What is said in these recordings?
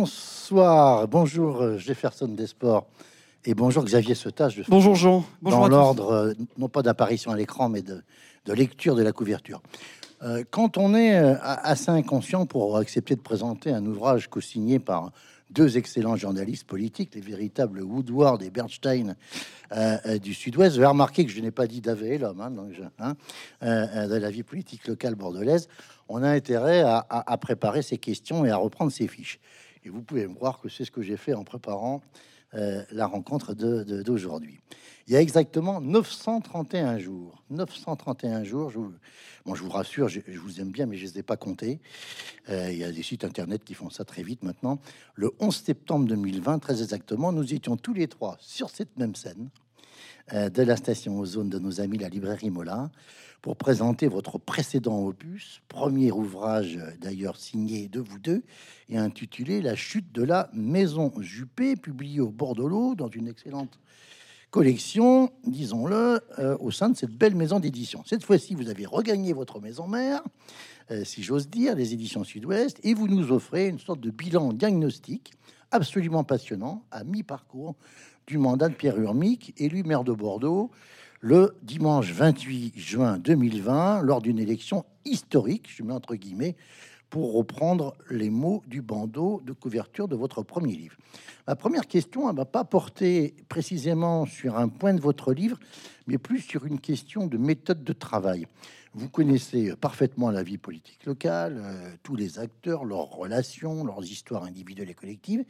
Bonsoir, bonjour euh, Jefferson Desports et bonjour Xavier Setage. Bonjour Jean. Bonjour dans l'ordre, euh, non pas d'apparition à l'écran, mais de, de, lecture de la couverture. Euh, quand on est assez inconscient pour accepter de présenter un ouvrage co-signé par deux excellents journalistes politiques, les véritables Woodward et Bernstein euh, du Sud-Ouest, vous avez remarqué que je n'ai pas dit d'Avé, l'homme, hein, hein, de la vie politique locale bordelaise. On a intérêt à, à, à préparer ces questions et à reprendre ces fiches. Et vous pouvez me croire que c'est ce que j'ai fait en préparant euh, la rencontre d'aujourd'hui. Il y a exactement 931 jours. 931 jours. Je vous, bon, je vous rassure, je, vous aime bien, mais je ne les ai pas comptés. Euh, il y a des sites internet qui font ça très vite maintenant. Le 11 septembre 2020, très exactement, nous étions tous les trois sur cette même scène de la station Ozone de nos amis la librairie Mola pour présenter votre précédent opus, premier ouvrage euh, d'ailleurs signé de vous deux et intitulé La chute de la maison Juppé, publié au bord de l'eau dans une excellente collection, disons-le, euh, au sein de cette belle maison d'édition. Cette fois-ci, vous avez regagné votre maison mère, euh, si j'ose dire, les éditions Sud-Ouest, et vous nous offrez une sorte de bilan diagnostique absolument passionnant à mi-parcours du mandat de Pierre Urmic, élu maire de Bordeaux le dimanche 28 juin 2020, lors d'une élection historique, je mets entre guillemets, pour reprendre les mots du bandeau de couverture de votre premier livre. Ma première question, elle va pas porter précisément sur un point de votre livre, mais plus sur une question de méthode de travail. Vous connaissez parfaitement la vie politique locale, euh, tous les acteurs, leurs relations, leurs histoires individuelles et collectives.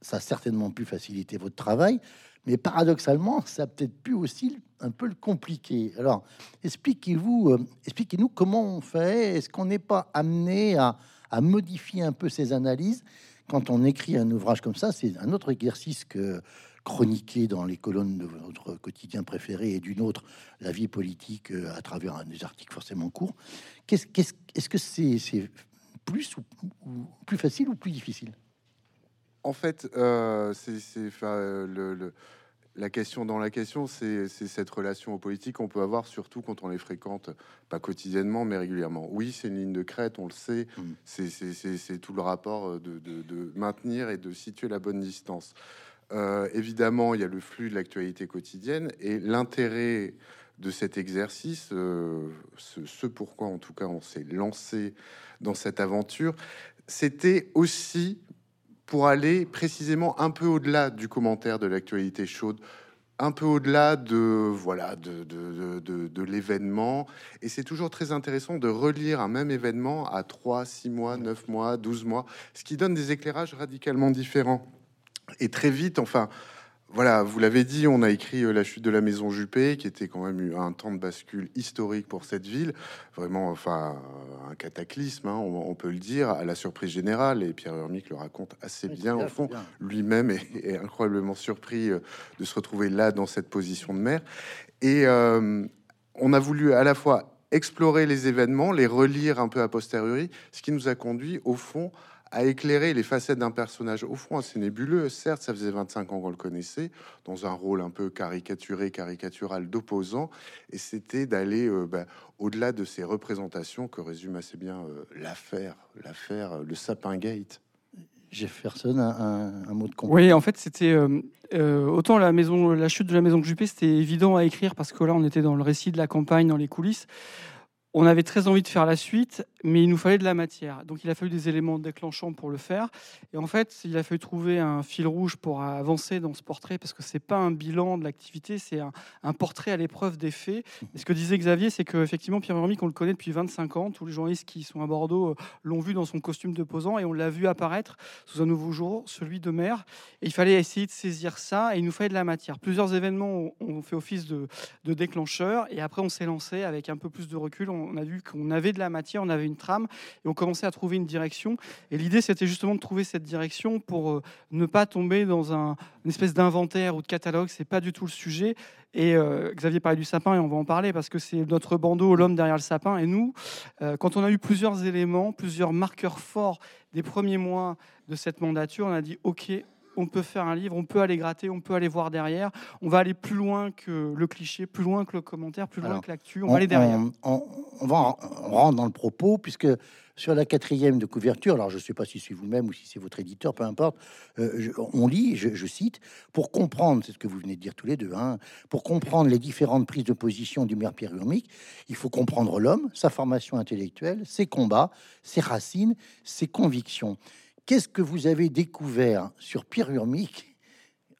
Ça a certainement pu faciliter votre travail, mais paradoxalement, ça a peut-être pu aussi un peu le compliquer. Alors, expliquez-vous, euh, expliquez-nous comment on fait. Est-ce qu'on n'est pas amené à, modifier un peu ces analyses quand on écrit un ouvrage comme ça? C'est un autre exercice que chroniquer dans les colonnes de votre quotidien préféré et d'une autre la vie politique euh, à travers un, des articles forcément courts. Qu'est-ce, qu'est-ce, est-ce que c'est, plus ou, plus facile ou plus difficile? En fait, euh, c'est, le, le la question dans la question, c'est cette relation aux politiques qu'on peut avoir, surtout quand on les fréquente, pas quotidiennement, mais régulièrement. Oui, c'est une ligne de crête, on le sait, mmh. c'est tout le rapport de, de, de, maintenir et de situer la bonne distance. Euh, évidemment, il y a le flux de l'actualité quotidienne et l'intérêt de cet exercice, euh, ce, ce, pourquoi en tout cas on s'est lancé dans cette aventure, c'était aussi pour aller précisément un peu au-delà du commentaire de l'actualité chaude, un peu au-delà de voilà de, de, de, l'événement. Et c'est toujours très intéressant de relire un même événement à 3, 6 mois, 9 mois, 12 mois, ce qui donne des éclairages radicalement différents. Et très vite, enfin, voilà, vous l'avez dit, on a écrit euh, La chute de la maison Juppé, qui était quand même un temps de bascule historique pour cette ville. Vraiment, enfin, un cataclysme, hein, on, on, peut le dire, à la surprise générale. Et Pierre Hermic le raconte assez bien, au fond. Lui-même est, est, incroyablement surpris euh, de se retrouver là, dans cette position de maire. Et euh, on a voulu à la fois explorer les événements, les relire un peu a posteriori, ce qui nous a conduit, au fond, à éclairer les facettes d'un personnage au fond assez nébuleux. Certes, ça faisait 25 ans qu'on le connaissait, dans un rôle un peu caricaturé, caricatural d'opposant, et c'était d'aller euh, bah, au-delà de ces représentations que résume assez bien euh, l'affaire, l'affaire, euh, le Sapin Gate. Jefferson, un, un, un mot de compte. Oui, en fait, c'était euh, autant la maison, la chute de la maison Juppé, c'était évident à écrire parce que là, on était dans le récit de la campagne, dans les coulisses on avait très envie de faire la suite, mais il nous fallait de la matière. Donc il a fallu des éléments déclenchants pour le faire. Et en fait, il a fallu trouver un fil rouge pour avancer dans ce portrait, parce que c'est pas un bilan de l'activité, c'est un, portrait à l'épreuve des faits. Et ce que disait Xavier, c'est qu'effectivement, Pierre Vermic, on le connaît depuis 25 ans. Tous les journalistes qui sont à Bordeaux euh, l'ont vu dans son costume de posant, et on l'a vu apparaître sous un nouveau jour, celui de maire. Et il fallait essayer de saisir ça, et il nous fallait de la matière. Plusieurs événements ont fait office de, de déclencheur, et après on s'est lancé avec un peu plus de recul. On a vu qu'on avait de la matière, on avait une trame et on commençait à trouver une direction. Et l'idée, c'était justement de trouver cette direction pour euh, ne pas tomber dans un, une espèce d'inventaire ou de catalogue. C'est pas du tout le sujet. Et euh, Xavier parlait du sapin et on va en parler parce que c'est notre bandeau, l'homme derrière le sapin. Et nous, euh, quand on a eu plusieurs éléments, plusieurs marqueurs forts des premiers mois de cette mandature, on a dit OK, on peut faire un livre, on peut aller gratter, on peut aller voir derrière. On va aller plus loin que le cliché, plus loin que le commentaire, plus loin que l'actu. On, va aller derrière. On, va on rentre dans le propos, puisque sur la quatrième de couverture, alors je ne sais pas si c'est vous-même ou si c'est votre éditeur, peu importe, euh, on lit, je, cite, pour comprendre, c'est ce que vous venez de dire tous les deux, hein, pour comprendre les différentes prises de position du maire Pierre Urmic, il faut comprendre l'homme, sa formation intellectuelle, ses combats, ses racines, ses convictions. Qu'est-ce que vous avez découvert sur Pierre Urmic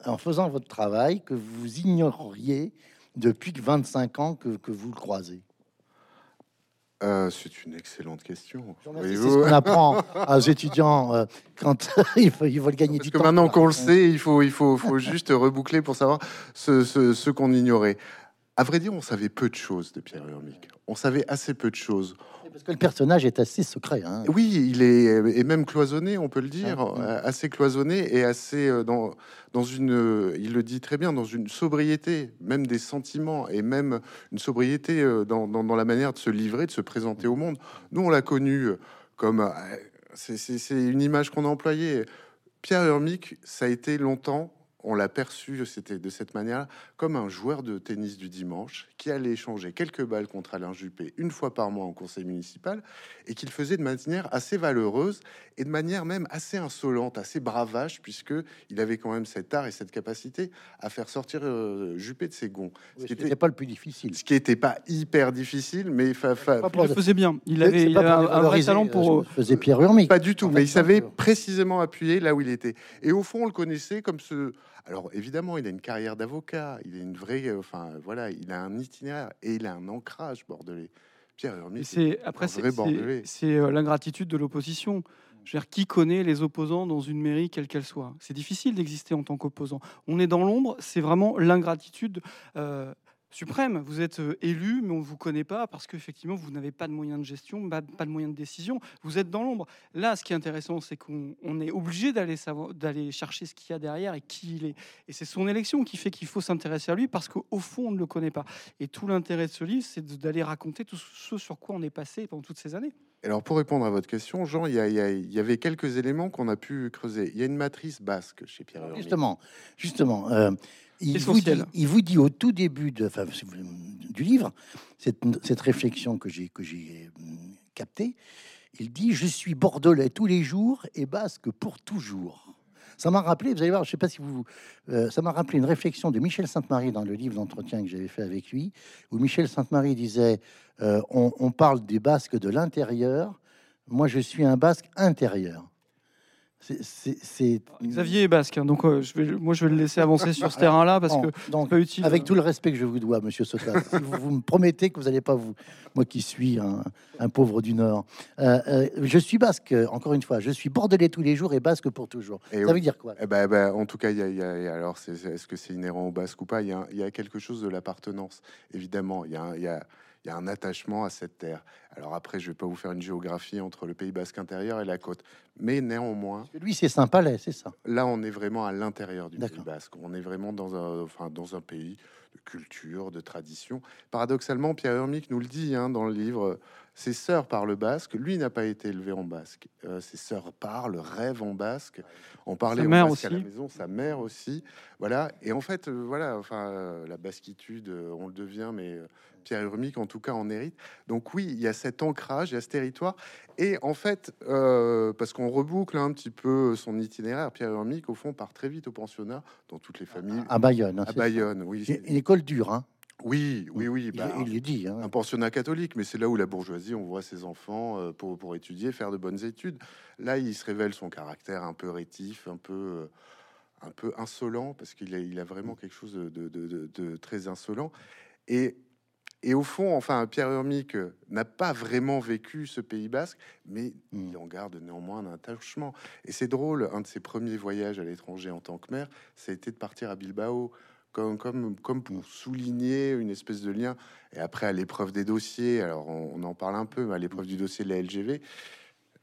en faisant votre travail que vous ignoriez depuis 25 ans que, que vous le croisez? Euh, c'est une excellente question. C'est ce qu'on apprend aux étudiants euh, quand ils, veulent gagner Parce du que temps. Maintenant qu'on le sait, il faut, il faut, faut juste reboucler pour savoir ce, ce, qu'on ignorait. À vrai dire, on savait peu de choses de Pierre Urmic. On savait assez peu de choses. Parce que le personnage est assez secret. Hein. Oui, il est et même cloisonné, on peut le dire, euh, assez cloisonné et assez dans dans une, il le dit très bien, dans une sobriété, même des sentiments et même une sobriété dans, dans, dans la manière de se livrer, de se présenter au monde. Nous, on l'a connu comme c'est une image qu'on a employée. Pierre Hermic, ça a été longtemps on l'a perçu, c'était de cette manière, comme un joueur de tennis du dimanche qui allait échanger quelques balles contre Alain Juppé une fois par mois au conseil municipal et qu'il faisait de manière assez valeureuse et de manière même assez insolente, assez bravache, puisque il avait quand même cet art et cette capacité à faire sortir euh, Juppé de ses gonds. ce qui n'était pas le plus difficile. Ce qui n'était pas hyper difficile, mais fa il le faisait bien. Il avait, un, vrai talent pour. Euh, faisait Pierre Urmic. Pas du tout, mais il savait précisément appuyer là où il était. Et au fond, on le connaissait comme ce alors évidemment, il a une carrière d'avocat, il a une vraie, euh, enfin voilà, il a un itinéraire et il a un ancrage bordelais. Pierre Hermé, c'est après c'est euh, l'ingratitude de l'opposition. Je veux dire, qui connaît les opposants dans une mairie, quelle qu'elle soit? C'est difficile d'exister en tant qu'opposant. On est dans l'ombre, c'est vraiment l'ingratitude. Euh, suprême. Vous êtes euh, élu, mais on ne vous connaît pas parce qu'effectivement, vous n'avez pas de moyens de gestion, pas de moyens de décision. Vous êtes dans l'ombre. Là, ce qui est intéressant, c'est qu'on est obligé d'aller chercher ce qu'il y a derrière et qui il est. Et c'est son élection qui fait qu'il faut s'intéresser à lui parce qu'au fond, on ne le connaît pas. Et tout l'intérêt de ce livre, c'est d'aller raconter tout ce sur quoi on est passé pendant toutes ces années. Alors pour répondre à votre question, Jean, il y, avait quelques éléments qu'on a pu creuser. Il y a une matrice basque chez Pierre. Justement, justement. Euh, il vous, dit, il vous, dit, au tout début de, enfin, du livre, cette, cette réflexion que j'ai hum, captée, il dit Je suis bordelais tous les jours et basque pour toujours. Ça m'a rappelé, vous allez voir, je sais pas si vous, euh, ça m'a rappelé une réflexion de Michel Sainte-Marie dans le livre d'entretien que j'avais fait avec lui, où Michel Sainte-Marie disait euh, on, on, parle des basques de l'intérieur, moi je suis un basque intérieur. C'est Xavier est basque, hein, donc euh, je vais, moi je vais le laisser avancer sur ce terrain-là parce que donc, pas utile. Avec tout le respect que je vous dois, Monsieur Sotas, si vous, me promettez que vous n'allez pas vous, moi qui suis un, pauvre du Nord, euh, euh, je suis basque. Encore une fois, je suis bordelais tous les jours et basque pour toujours. Ça veut dire quoi? Eh ben, eh ben, en tout cas, il y, a, alors, est-ce que c'est inhérent au basque ou pas? Il y, y, a quelque chose de l'appartenance, évidemment. Il y a, y a il y a un attachement à cette terre. Alors après, je vais pas vous faire une géographie entre le Pays Basque intérieur et la côte, mais néanmoins. lui, c'est Saint-Palais, c'est ça. Là, on est vraiment à l'intérieur du Pays Basque. On est vraiment dans un, enfin, dans un pays de culture, de tradition. Paradoxalement, Pierre Hermic nous le dit hein, dans le livre. Ses sœurs parlent basque. Lui n'a pas été élevé en basque. Euh, ses sœurs parlent, rêvent en basque. On parlait en basque aussi. à la maison. Sa mère aussi. Voilà. Et en fait, euh, voilà. Enfin, euh, la basquitude, on le devient, mais Pierre Urmic, en tout cas, en hérite. Donc oui, il y a cet ancrage, il y a ce territoire. Et en fait, euh, parce qu'on reboucle un petit peu son itinéraire, Pierre Urmic, au fond, part très vite au pensionnat, dans toutes les familles. À Bayonne. Hein, à Bayonne, oui. Une école dure, hein oui, oui, oui. Bah, il, il dit. Hein. Un pensionnat catholique, mais c'est là où la bourgeoisie, on voit ses enfants euh, pour, pour étudier, faire de bonnes études. Là, il se révèle son caractère un peu rétif, un peu, euh, un peu insolent, parce qu'il a, il a vraiment quelque chose de, de, de, de très insolent. Et et au fond, enfin, Pierre Urmic euh, n'a pas vraiment vécu ce Pays basque, mais il en garde néanmoins un attachement. Et c'est drôle, un de ses premiers voyages à l'étranger en tant que maire, ça a été de partir à Bilbao, comme, pour souligner une espèce de lien. Et après, à l'épreuve des dossiers, alors on, en parle un peu, à l'épreuve du dossier de la LGV,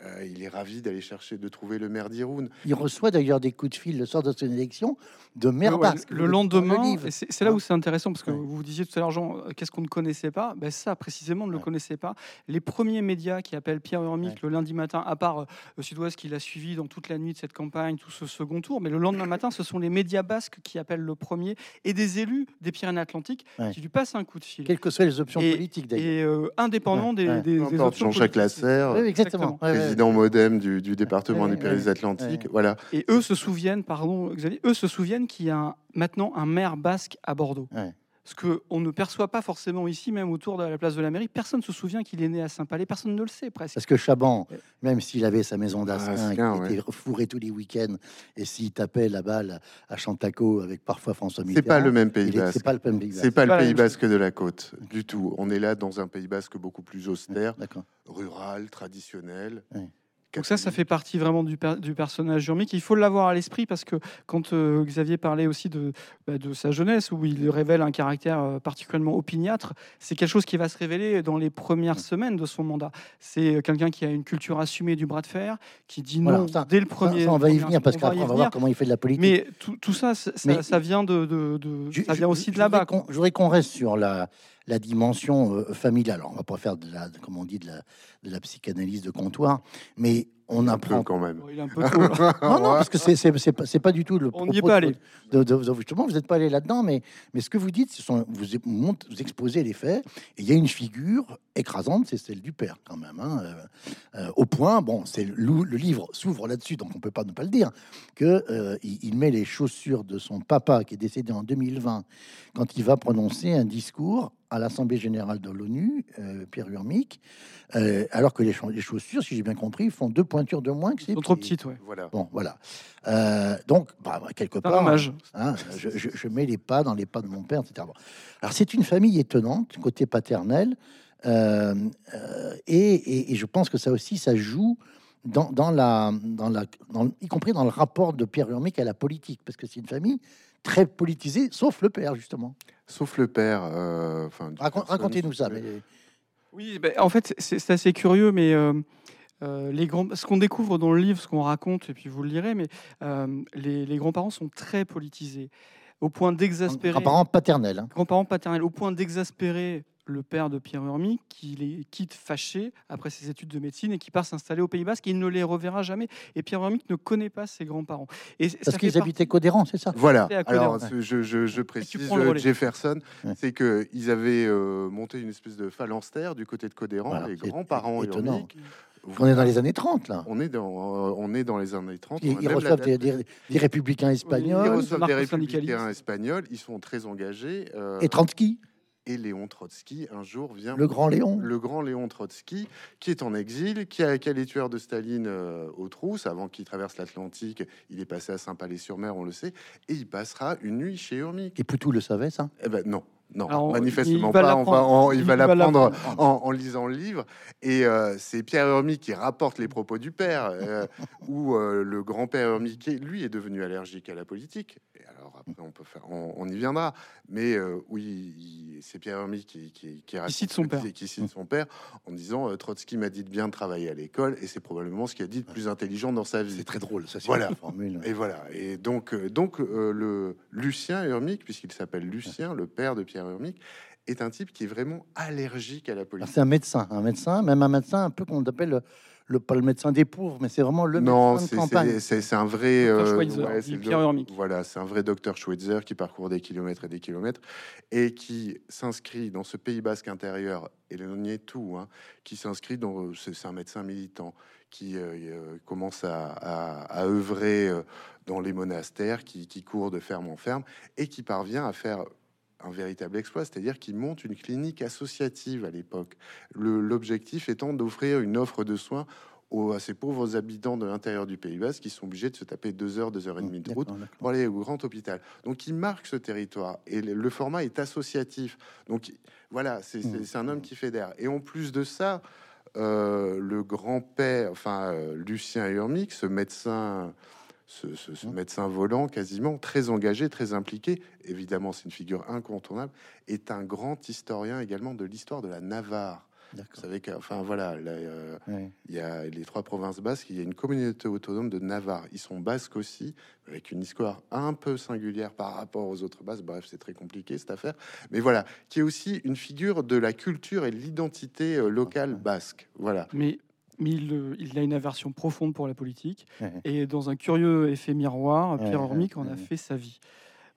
Euh, il est ravi d'aller chercher, de trouver le maire d'Iroun. Il reçoit d'ailleurs des coups de fil le soir de son élection de maire Ouais, le lendemain, c'est là où c'est intéressant parce que Ouais. vous disiez tout à l'heure, Jean, euh, qu'est-ce qu'on ne connaissait pas? Ben Ça, précisément, on ne le connaissait pas. Les premiers médias qui appellent Pierre Urmic Ouais. le lundi matin, à part euh, le Sud-Ouest qui l'a suivi dans toute la nuit de cette campagne, tout ce second tour, mais le lendemain matin, ce sont les médias basques qui appellent le premier et des élus des Pyrénées-Atlantiques Ouais. qui lui passent un coup de fil. Quelles que soient les options Et- politiques d'ailleurs. Et euh, indépendant Ouais, des, ouais. des, des options Jean-Jacques. Lasserre, Oui, exactement. Ouais, ouais. Président modem du, du département Ouais, des Pyrénées-Atlantiques. ouais. Voilà. Et eux se souviennent, pardon Xavier, eux se souviennent qu'il y a un- maintenant un maire basque à Bordeaux. Ouais. Ce qu'on ne perçoit pas forcément ici, même autour de la place de la mairie. Personne ne se souvient qu'il est né à Saint-Palais, personne ne le sait presque. Parce que Chaban, Ouais. même s'il avait sa maison d'Asquin Asquin, qui était fourrée tous les week-ends, et s'il tapait la balle à Chantaco avec parfois François C'est Mitterrand, pas le même Pays Basque. c'est pas le même Pays C'est Basque. pas le Pays Basque de la côte du tout. On est là dans un Pays Basque beaucoup plus austère, rural, traditionnel. Ouais. Donc ça, ça fait partie vraiment du, per- du personnage urmique. Il faut l'avoir à l'esprit parce que quand euh, Xavier parlait aussi de, bah, de sa jeunesse, où il révèle un caractère euh, particulièrement opiniâtre, c'est quelque chose qui va se révéler dans les premières semaines de son mandat. C'est euh, quelqu'un qui a une culture assumée du bras de fer, qui dit Voilà, non ça- dès le premier. ça, on va y venir parce on va y qu'après on va voir comment il fait de la politique. Mais tout, tout ça, ça, ça- Mais- ça vient de, de- de- Je- ça vient aussi je de là-bas. Je voudrais qu'on reste sur la, la dimension euh, familiale. Alors, on va pas faire de la, comme on dit, de la, de la psychanalyse de comptoir, mais on apprend quand même. Oh, non, non, parce que c'est pas du tout le. On n'y est pas allé. De, de, de, justement, vous n'êtes pas allé là-dedans, mais, mais ce que vous dites, ce sont, vous, vous exposez les faits. Et il y a une figure écrasante, c'est celle du père, quand même. Hein, euh, euh, au point, bon, c'est le, livre s'ouvre là-dessus, donc on peut pas ne pas le dire, que euh, il, met les chaussures de son papa qui est décédé en 2020 quand il va prononcer un discours à l'Assemblée générale de l'ONU, Pierre Urmic, alors que les chaussures, si j'ai bien compris, font 2,5 pointure de moins que c'est. Trop petites, ouais. Voilà. Bon, voilà. Euh, donc, bah, bah, quelque part, hein, hein, je, mets les pas dans les pas de mon père, etc. Alors, c'est une famille étonnante côté paternel, euh, euh, et, et, je pense que ça aussi, ça joue. Dans, dans la, dans la y compris dans le rapport de Pierre Urmic à la politique, parce que c'est une famille très politisée, sauf le père, justement. Sauf le père. Racon, Racontez-nous ça. Mais... Oui, bah, en fait, c'est assez curieux, mais euh, les grands, ce qu'on découvre dans le livre, ce qu'on raconte, et puis vous le lirez, mais euh, les, les grands-parents sont très politisés, au point d'exaspérer. Apparemment paternel. hein. Grands-parents paternels, au point d'exaspérer le père de Pierre Urmic, qui les quitte fâché après ses études de médecine et qui part s'installer au Pays Basque. Il ne les reverra jamais. Et Pierre Urmic ne connaît pas ses grands-parents. Et Parce qu'ils partie- habitaient Codéran, c'est ça? Voilà. Alors, ouais. je, je- je précise. Jefferson, Ouais. c'est que ils avaient euh, monté une espèce de phalanstère du côté de Codéran, Voilà, les grands-parents étonnant. Urmic. On est dans les années 30, là. On est dans, euh, on est dans les années 30. Ils, ils reçoivent des, des- des républicains Ils espagnols reçoivent des républicains espagnols, ils sont très engagés. euh, et Trotsky, et Léon Trotsky, un jour, vient le grand Léon. le grand Léon Trotsky, qui est en exil, qui a, qui a les tueurs de Staline euh, aux trousses. Avant qu'il traverse l'Atlantique, il est passé à Saint-Palais-sur-Mer, on le sait, et il passera une nuit chez Urmic. Et Poutou le savait, ça? Eh ben non, non, Alors, manifestement il va pas. On va, l'apprendre. on- il, Il va va l'apprendre en, en lisant le livre. Et euh, c'est Pierre Urmic qui rapporte les propos du père, euh, où euh, le grand-père Urmic, lui, est devenu allergique à la politique. Après, on peut faire, on, on y viendra. Mais euh, oui, c'est Pierre Urmic qui, qui, qui raconte cite son père. qui cite son père en disant euh, Trotsky m'a dit de bien travailler à l'école, et c'est probablement ce qu'il a dit de plus intelligent dans sa vie. C'est très drôle, ça, c'est Voilà. une formule. Et voilà. Et donc, euh, donc euh, le Lucien Urmic, puisqu'il s'appelle Lucien, le père de Pierre Urmic, est un type qui est vraiment allergique à la politique. C'est un médecin, un médecin, même un médecin un peu qu'on appelle le, le- pas le médecin des pauvres, mais c'est vraiment le non, médecin de c'est- campagne. c'est un vrai. Dr. euh, ouais, le Pierre Urmic. Voilà, c'est un vrai docteur Schweitzer qui parcourt des kilomètres et des kilomètres et qui s'inscrit dans ce Pays Basque intérieur, et le nier tout, hein, qui s'inscrit dans. C'est c'est un médecin militant qui euh, euh, commence à, à- à œuvrer euh, dans les monastères, qui, qui court de ferme en ferme et qui parvient à faire un véritable exploit, c'est-à-dire qu'il monte une clinique associative à l'époque. L'objectif étant d'offrir une offre de soins aux, à ces pauvres habitants de l'intérieur du Pays Basque qui sont obligés de se taper deux heures, deux heures et demie de route pour aller au grand hôpital. Donc il marque ce territoire et le, le format est associatif. Donc voilà, c'est Mmh. un homme qui fédère. Et en plus de ça, euh, le grand-père, enfin euh, Lucien Urmic, ce médecin, ce, ce- ce Mmh. médecin volant quasiment, très engagé, très impliqué, évidemment c'est une figure incontournable, est un grand historien également de l'histoire de la Navarre. Vous savez qu'enfin voilà, là, euh, il y a les trois provinces basques, il y a une communauté autonome de Navarre. Ils sont basques aussi, avec une histoire un peu singulière par rapport aux autres basques. Bref, c'est très compliqué cette affaire. Mais voilà, qui est aussi une figure de la culture et de l'identité euh, locale basque. Voilà. Mais, mais il, euh, il a une aversion profonde pour la politique. Et dans un curieux effet miroir, Pierre Hormic en a fait sa vie.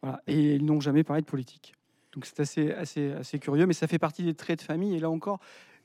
Voilà. Et ils n'ont jamais parlé de politique. Donc c'est assez, assez, assez curieux, mais ça fait partie des traits de famille. Et là encore,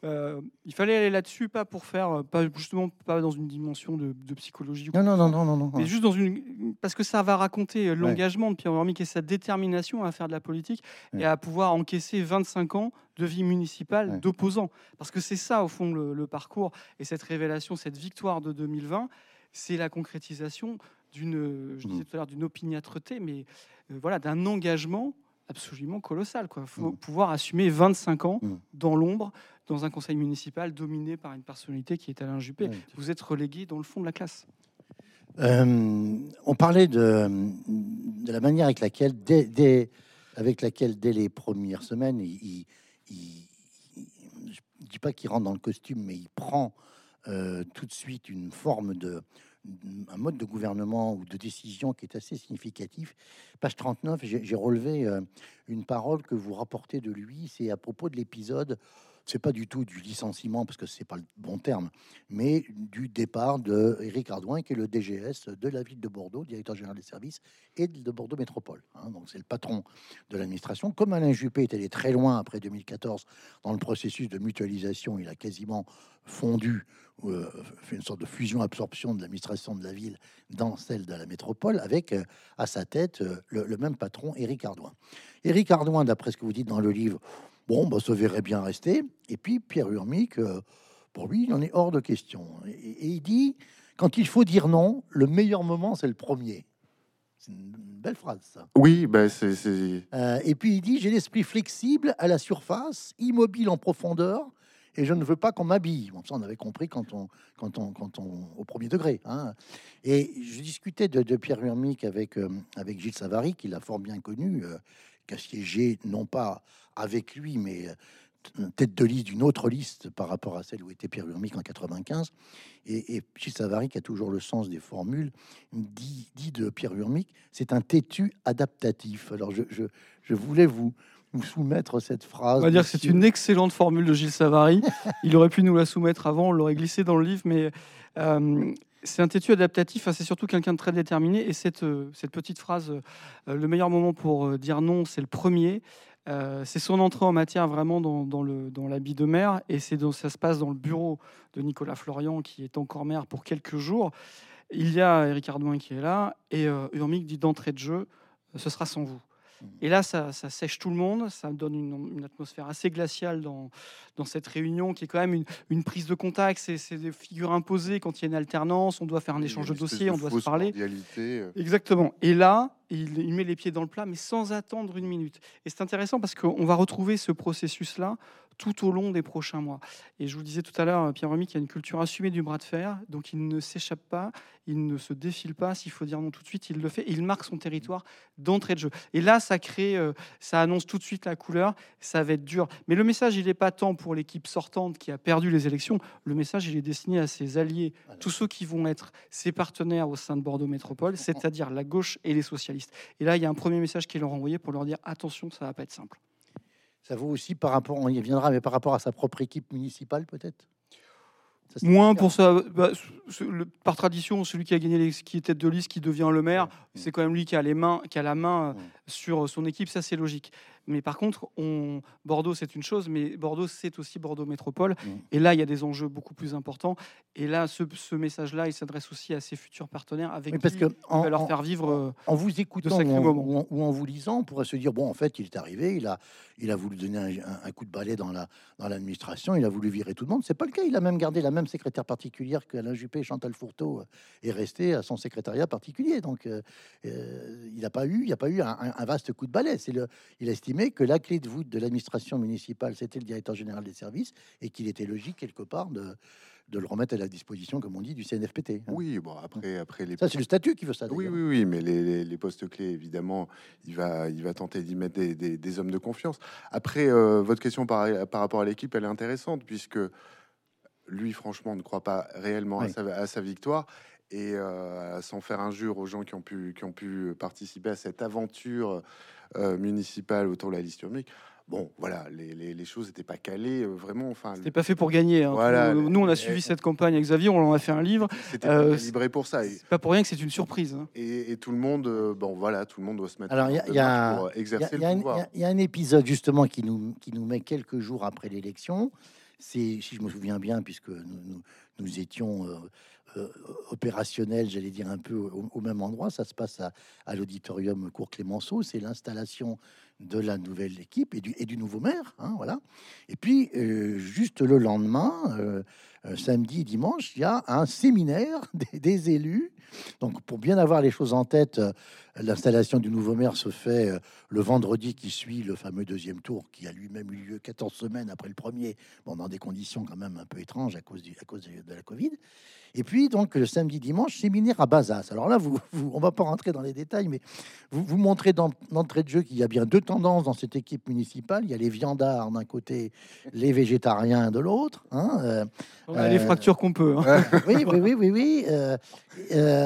euh, il fallait aller là-dessus, pas pour faire, euh, pas justement pas dans une dimension de, de psychologie, Non, non, non, non, non, non. mais juste dans une, parce que ça va raconter l'engagement de Pierre Hormic et sa détermination à faire de la politique Ouais. et à pouvoir encaisser 25 ans de vie municipale Ouais. d'opposants. Parce que c'est ça, au fond, le, le parcours et cette révélation, cette victoire de 2020, c'est la concrétisation d'une, je disais Mhm. tout à l'heure, d'une opiniâtreté, mais euh, voilà, d'un engagement absolument colossal. Il faut Mhm. pouvoir assumer 25 ans Mhm. dans l'ombre, dans un conseil municipal dominé par une personnalité qui est Alain Juppé. Vous êtes relégué dans le fond de la classe. Euh, on parlait de, de la manière avec laquelle, dès, dès- avec laquelle, dès les premières semaines, il- il- je ne dis pas qu'il rentre dans le costume, mais il prend euh, tout de suite une forme de un mode de gouvernement ou de décision qui est assez significatif. Page 39, j'ai relevé euh, une parole que vous rapportez de lui, c'est à propos de l'épisode, c'est pas du tout du licenciement, parce que c'est pas le bon terme, mais du départ de Éric Ardouin, qui est le DGS de la ville de Bordeaux, directeur général des services, et de Bordeaux Métropole. hein. donc c'est le patron de l'administration. Comme Alain Juppé est allé très loin après 2014 dans le processus de mutualisation, il a quasiment fondu, euh, fait une sorte de fusion-absorption de l'administration de la ville dans celle de la métropole, avec euh, à sa tête euh, le, le même patron, Éric Ardouin. Éric Ardouin, d'après ce que vous dites dans le livre, bon, bah, ça verrait bien rester. Et puis Pierre Urmic, euh, pour lui, il en est hors de question. Et, et il dit, quand il faut dire non, le meilleur moment, c'est le premier. C'est une belle phrase, ça. Oui, bah, c'est c'est- Euh, et puis il dit, j'ai l'esprit flexible à la surface, immobile en profondeur, et je ne veux pas qu'on m'habille. Bon, ça, on avait compris quand on, quand on, quand on, au premier degré. hein. Et je discutais de, de Pierre Urmic avec, euh, avec Gilles Savary, qui l'a fort bien connu, euh, qui a siégé non pas avec lui, mais euh, tête de liste d'une autre liste par rapport à celle où était Pierre Urmic en 95. Et, et Gilles Savary, qui a toujours le sens des formules, dit, dit de Pierre Urmic, c'est un têtu adaptatif. Alors je, je, je voulais vous, vous soumettre cette phrase. On va dire que c'est une excellente formule de Gilles Savary. Il aurait pu nous la soumettre avant, on l'aurait glissé dans le livre, mais euh, c'est un têtu adaptatif. c'est surtout quelqu'un de très déterminé. Et cette, euh, cette petite phrase, euh, le meilleur moment pour euh, dire non, c'est le premier. c'est son entrée en matière vraiment dans, dans l'habit de maire et c'est ça se passe dans le bureau de Nicolas Florian qui est encore maire pour quelques jours. Il y a Éric Ardouin qui est là et Urmic dit d'entrée de jeu, ce sera sans vous. Et là, ça, ça sèche tout le monde, ça donne une, une atmosphère assez glaciale dans, dans cette réunion qui est quand même une, une prise de contact. C'est des figures imposées quand il y a une alternance, on doit faire un échange de dossiers, on doit se parler. euh. Exactement. Et là, il, il met les pieds dans le plat, mais sans attendre une minute. Et c'est intéressant parce qu'on va retrouver ce processus-là tout au long des prochains mois. Et je vous disais tout à l'heure, Pierre Remy, qu'il y a une culture assumée du bras de fer, donc il ne s'échappe pas, il ne se défile pas. S'il faut dire non tout de suite, il le fait. Et il marque son territoire d'entrée de jeu. Et là, ça crée, euh, ça annonce tout de suite la couleur. Ça va être dur. Mais le message, il n'est pas tant pour l'équipe sortante qui a perdu les élections. Le message, il est destiné à ses alliés, Voilà. tous ceux qui vont être ses partenaires au sein de Bordeaux Métropole, c'est-à-dire la gauche et les socialistes. Et là, il y a un premier message qui leur envoyé pour leur dire attention, ça va pas être simple. Ça vaut aussi par rapport, on y viendra, mais par rapport à sa propre équipe municipale, peut-être? Ça, Moins pour ça, bah, ce- le- par tradition, celui qui a gagné, les, qui est tête de liste, qui devient le maire, Ouais. c'est quand même lui qui a les mains, qui a la main euh, Ouais. sur son équipe. Ça, c'est logique. Mais par contre, on, Bordeaux, c'est une chose, mais Bordeaux, c'est aussi Bordeaux Métropole. Mm. Et là, il y a des enjeux beaucoup plus importants. Et là, ce, ce message-là, il s'adresse aussi à ses futurs partenaires avec Oui, parce qui que en, va leur faire vivre. euh, en vous écoutant ou en, moments. ou en- ou en vous lisant, on pourrait se dire bon, en fait, il est arrivé, il a, il a voulu donner un, un- un coup de balai dans la dans l'administration, il a voulu virer tout le monde. C'est pas le cas. Il a même gardé la même secrétaire particulière que Alain Juppé et Chantal Fourteau euh, est resté à son secrétariat particulier. Donc, euh, euh, il n'a pas eu, il n'y a pas eu un, un- un vaste coup de balai. C'est le, il a estimé estimé que la clé de voûte de l'administration municipale, c'était le directeur général des services, et qu'il était logique quelque part de, de le remettre à la disposition, comme on dit, du CNFPT. hein. Oui, bon, après, après les Ça, c'est le statut qui veut ça. Oui, oui, oui, mais les, les- les postes clés, évidemment, il va, il va tenter d'y mettre des, des- des hommes de confiance. Après, euh, votre question par, par rapport à l'équipe, elle est intéressante, puisque lui, franchement, ne croit pas réellement à, sa, à sa victoire. Et euh, sans faire injure aux gens qui ont pu, qui ont pu participer à cette aventure municipale autour de la liste urmique, bon, voilà, les, les- les choses n'étaient pas calées, euh, vraiment. Enfin, C'était pas fait pour gagner. hein. Voilà, nous, nous, on a et- suivi cette campagne avec Xavier, on en a fait un livre. c'était euh, pas calibré pour ça. Et, C'est pas pour rien que c'est une surprise. hein. et- et tout le monde, euh, bon, voilà, tout le monde doit se mettre Alors, y a- pour exercer y a le pouvoir. il y a- il y a un épisode justement qui nous, qui nous met quelques jours après l'élection. C'est, si je me souviens bien, puisque nous, nous, nous étions euh, opérationnels, j'allais dire un peu au, même endroit, ça se passe à, à l'auditorium Cours Clémenceau. C'est l'installation de la nouvelle équipe et du, nouveau maire. hein, voilà. Et puis, euh, juste le lendemain, euh, euh, samedi et dimanche, il y a un séminaire des, élus. Donc, pour bien avoir les choses en tête, euh, L'installation du nouveau maire se fait euh, le vendredi qui suit le fameux deuxième tour, qui a lui-même eu lieu 14 semaines après le premier, bon, dans des conditions quand même un peu étranges à cause, de, la Covid. Et puis, donc, le samedi, dimanche, séminaire à Bazas. Alors là, on va pas rentrer dans les détails, mais vous, vous montrez d'entrée de jeu qu'il y a bien deux tendances dans cette équipe municipale. Il y a les viandards d'un côté, les végétariens de l'autre. hein, euh, On a les Euh, fractures qu'on peut. hein. oui, oui, oui, oui, oui. euh,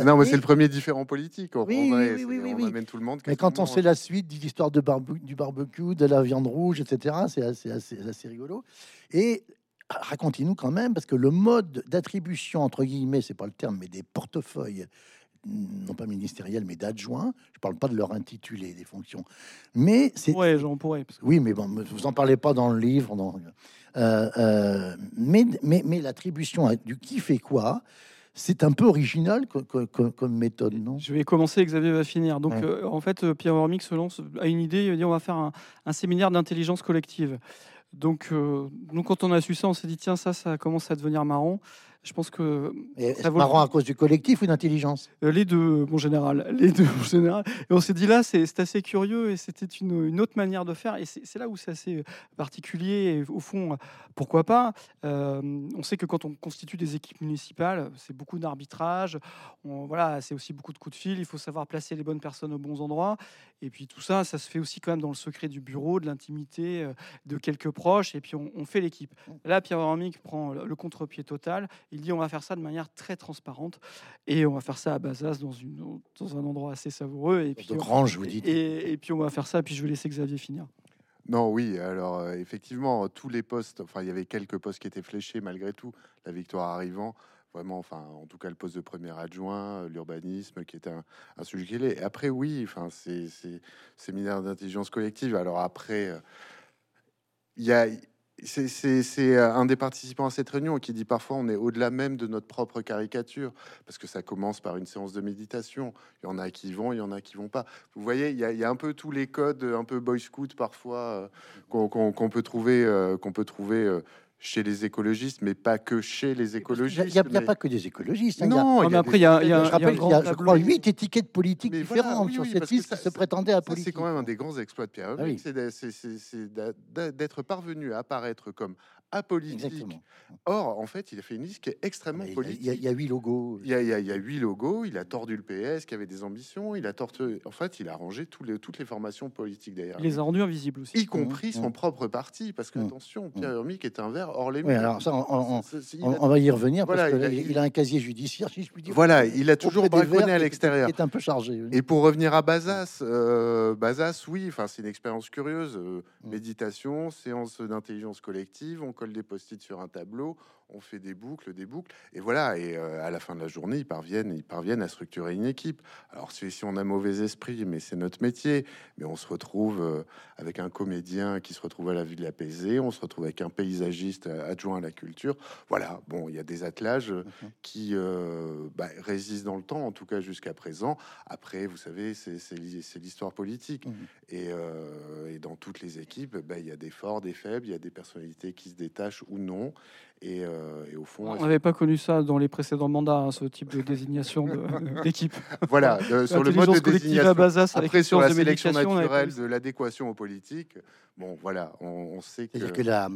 Non, mais et- c'est le premier différent politique. En, Oui, vrai, oui, oui, c'est- oui, oui, on amène tout le monde. Mais quand on sait la suite de l'histoire de barbe- du barbecue, de la viande rouge, etc., c'est assez, assez, assez rigolo. Et racontez-nous quand même, parce que le mode d'attribution, entre guillemets, c'est pas le terme, mais des portefeuilles, non pas ministériels, mais d'adjoints, je parle pas de leur intitulé, des fonctions, mais c'est... Ouais, j'en pourrais. parce que- Oui, mais bon, vous en parlez pas dans le livre. dans- euh, euh, mais mais, mais l'attribution du qui fait quoi, c'est un peu original co- co- co- comme méthode, non? Je vais commencer, Xavier va finir. Donc, Ouais. euh, en fait, Pierre Hormick se lance à une idée, il va dire on va faire un, un séminaire d'intelligence collective. Donc, nous, quand on a su ça, on s'est dit tiens, ça, ça commence à devenir marrant. Je pense que Et ça vaut- marrant à cause du collectif ou d'intelligence Euh, les deux, mon général, les deux, mon général. Et on s'est dit là, c'est assez curieux et c'était une, une autre manière de faire. Et c'est là où c'est assez particulier. Et au fond, pourquoi pas Euh, On sait que quand on constitue des équipes municipales, c'est beaucoup d'arbitrage. Voilà, c'est aussi beaucoup de coups de fil. Il faut savoir placer les bonnes personnes aux bons endroits. Et puis tout ça, ça se fait aussi quand même dans le secret du bureau, de l'intimité, euh, de quelques proches. Et puis on, on fait l'équipe. Là, Pierre Hormick prend le contre-pied total. Il dit on va faire ça de manière très transparente et on va faire ça à Bazas dans, une, dans un endroit assez savoureux. Et puis, De on- grange, vous dites. et, et puis on va faire ça. Puis je vais laisser Xavier finir. Non, oui, alors euh, effectivement, tous les postes, enfin, il y avait quelques postes qui étaient fléchés malgré tout, la victoire arrivant. Vraiment, enfin, en tout cas, le poste de premier adjoint, euh, l'urbanisme, qui était un, un sujet qui est. Après, oui, enfin, c'est c'est séminaire d'intelligence collective. Alors après, euh, il y a, c'est- euh, un des participants à cette réunion qui dit parfois on est au-delà même de notre propre caricature, parce que ça commence par une séance de méditation. Il y en a qui vont, il y en a qui vont pas. Vous voyez, il y a, un peu tous les codes, un peu boy scout parfois, euh, qu'on peut trouver, euh, qu'on peut trouver chez les écologistes, mais pas que chez les Il n'y a, écologistes. il y a pas que des écologistes. hein, il y a- Non, il y mais a après, il y a- il y a- je il y a un rappelle qu'il y a, grand je crois, huit étiquettes politiques Mais voilà, différentes oui, sur oui, cette parce que liste ça, qui se ça, prétendait à politique. c'est quand même un des grands exploits de Pierre Ah oui. c'est d'être parvenu à apparaître comme apolitique. Exactement. Or, en fait, il a fait une liste qui est extrêmement Il politique. il y, a- il y a huit logos. Il y, a, il y a- il y a huit logos, il a tordu le PS qui avait des ambitions, il a tordu. En fait, il a rangé tous les, toutes les formations politiques derrière. Il les a rendus invisibles aussi. y compris son mmh. propre parti, parce que Mmh. attention, Pierre Hermique est un verre hors les Oui, murs. alors ça, on, on- C'est- c'est- il on- a- on va y revenir Voilà, parce il a- qu'il il a un casier judiciaire, si je puis dire. Voilà, il a toujours braconné à l'extérieur. qui est un peu chargé. oui. Et pour revenir à Bazas, euh, Bazas, oui, enfin c'est une expérience curieuse. euh. Méditation, séance d'intelligence collective, on colle des post-it sur un tableau, on fait des boucles, des boucles, et voilà. Et euh, à la fin de la journée, ils parviennent, ils parviennent à structurer une équipe. Alors c'est si on a mauvais esprit, mais c'est notre métier. Mais on se retrouve euh, avec un comédien qui se retrouve à la ville apaisée, on se retrouve avec un paysagiste euh, adjoint à la culture. Voilà. Bon, il y a des attelages Mhm. qui euh, bah, résistent dans le temps, en tout cas jusqu'à présent. Après, vous savez, c'est c'est l'hi- c'est l'histoire politique. Mhm. Et, et dans toutes les équipes, bah, il y a des forts, des faibles, il y a des personnalités qui se détachent ou non. Et, euh, et au fond, On n'avait pas connu ça dans les précédents mandats, hein, ce type de désignation de- d'équipe. voilà, de- sur le mode de désignation. à Bazas Après, sur la de sélection naturelle de l'adéquation aux politiques, bon, voilà, on, on sait que. Que la,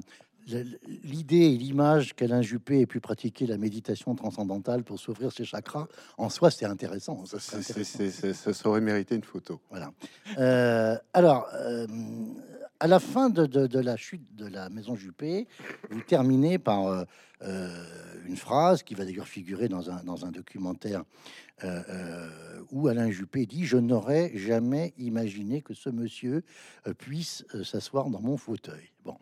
l'idée et l'image qu'Alain Juppé ait pu pratiquer la méditation transcendantale pour s'ouvrir ses chakras, en soi, c'est intéressant. ça, intéressant. ça, ça aurait mérité une photo. Voilà. Euh, alors, euh, à la fin de, de- la chute de la maison Juppé, vous terminez par euh, euh, une phrase qui va d'ailleurs figurer dans un, dans un documentaire euh, où Alain Juppé dit Je n'aurais jamais imaginé que ce monsieur puisse s'asseoir dans mon fauteuil. Bon.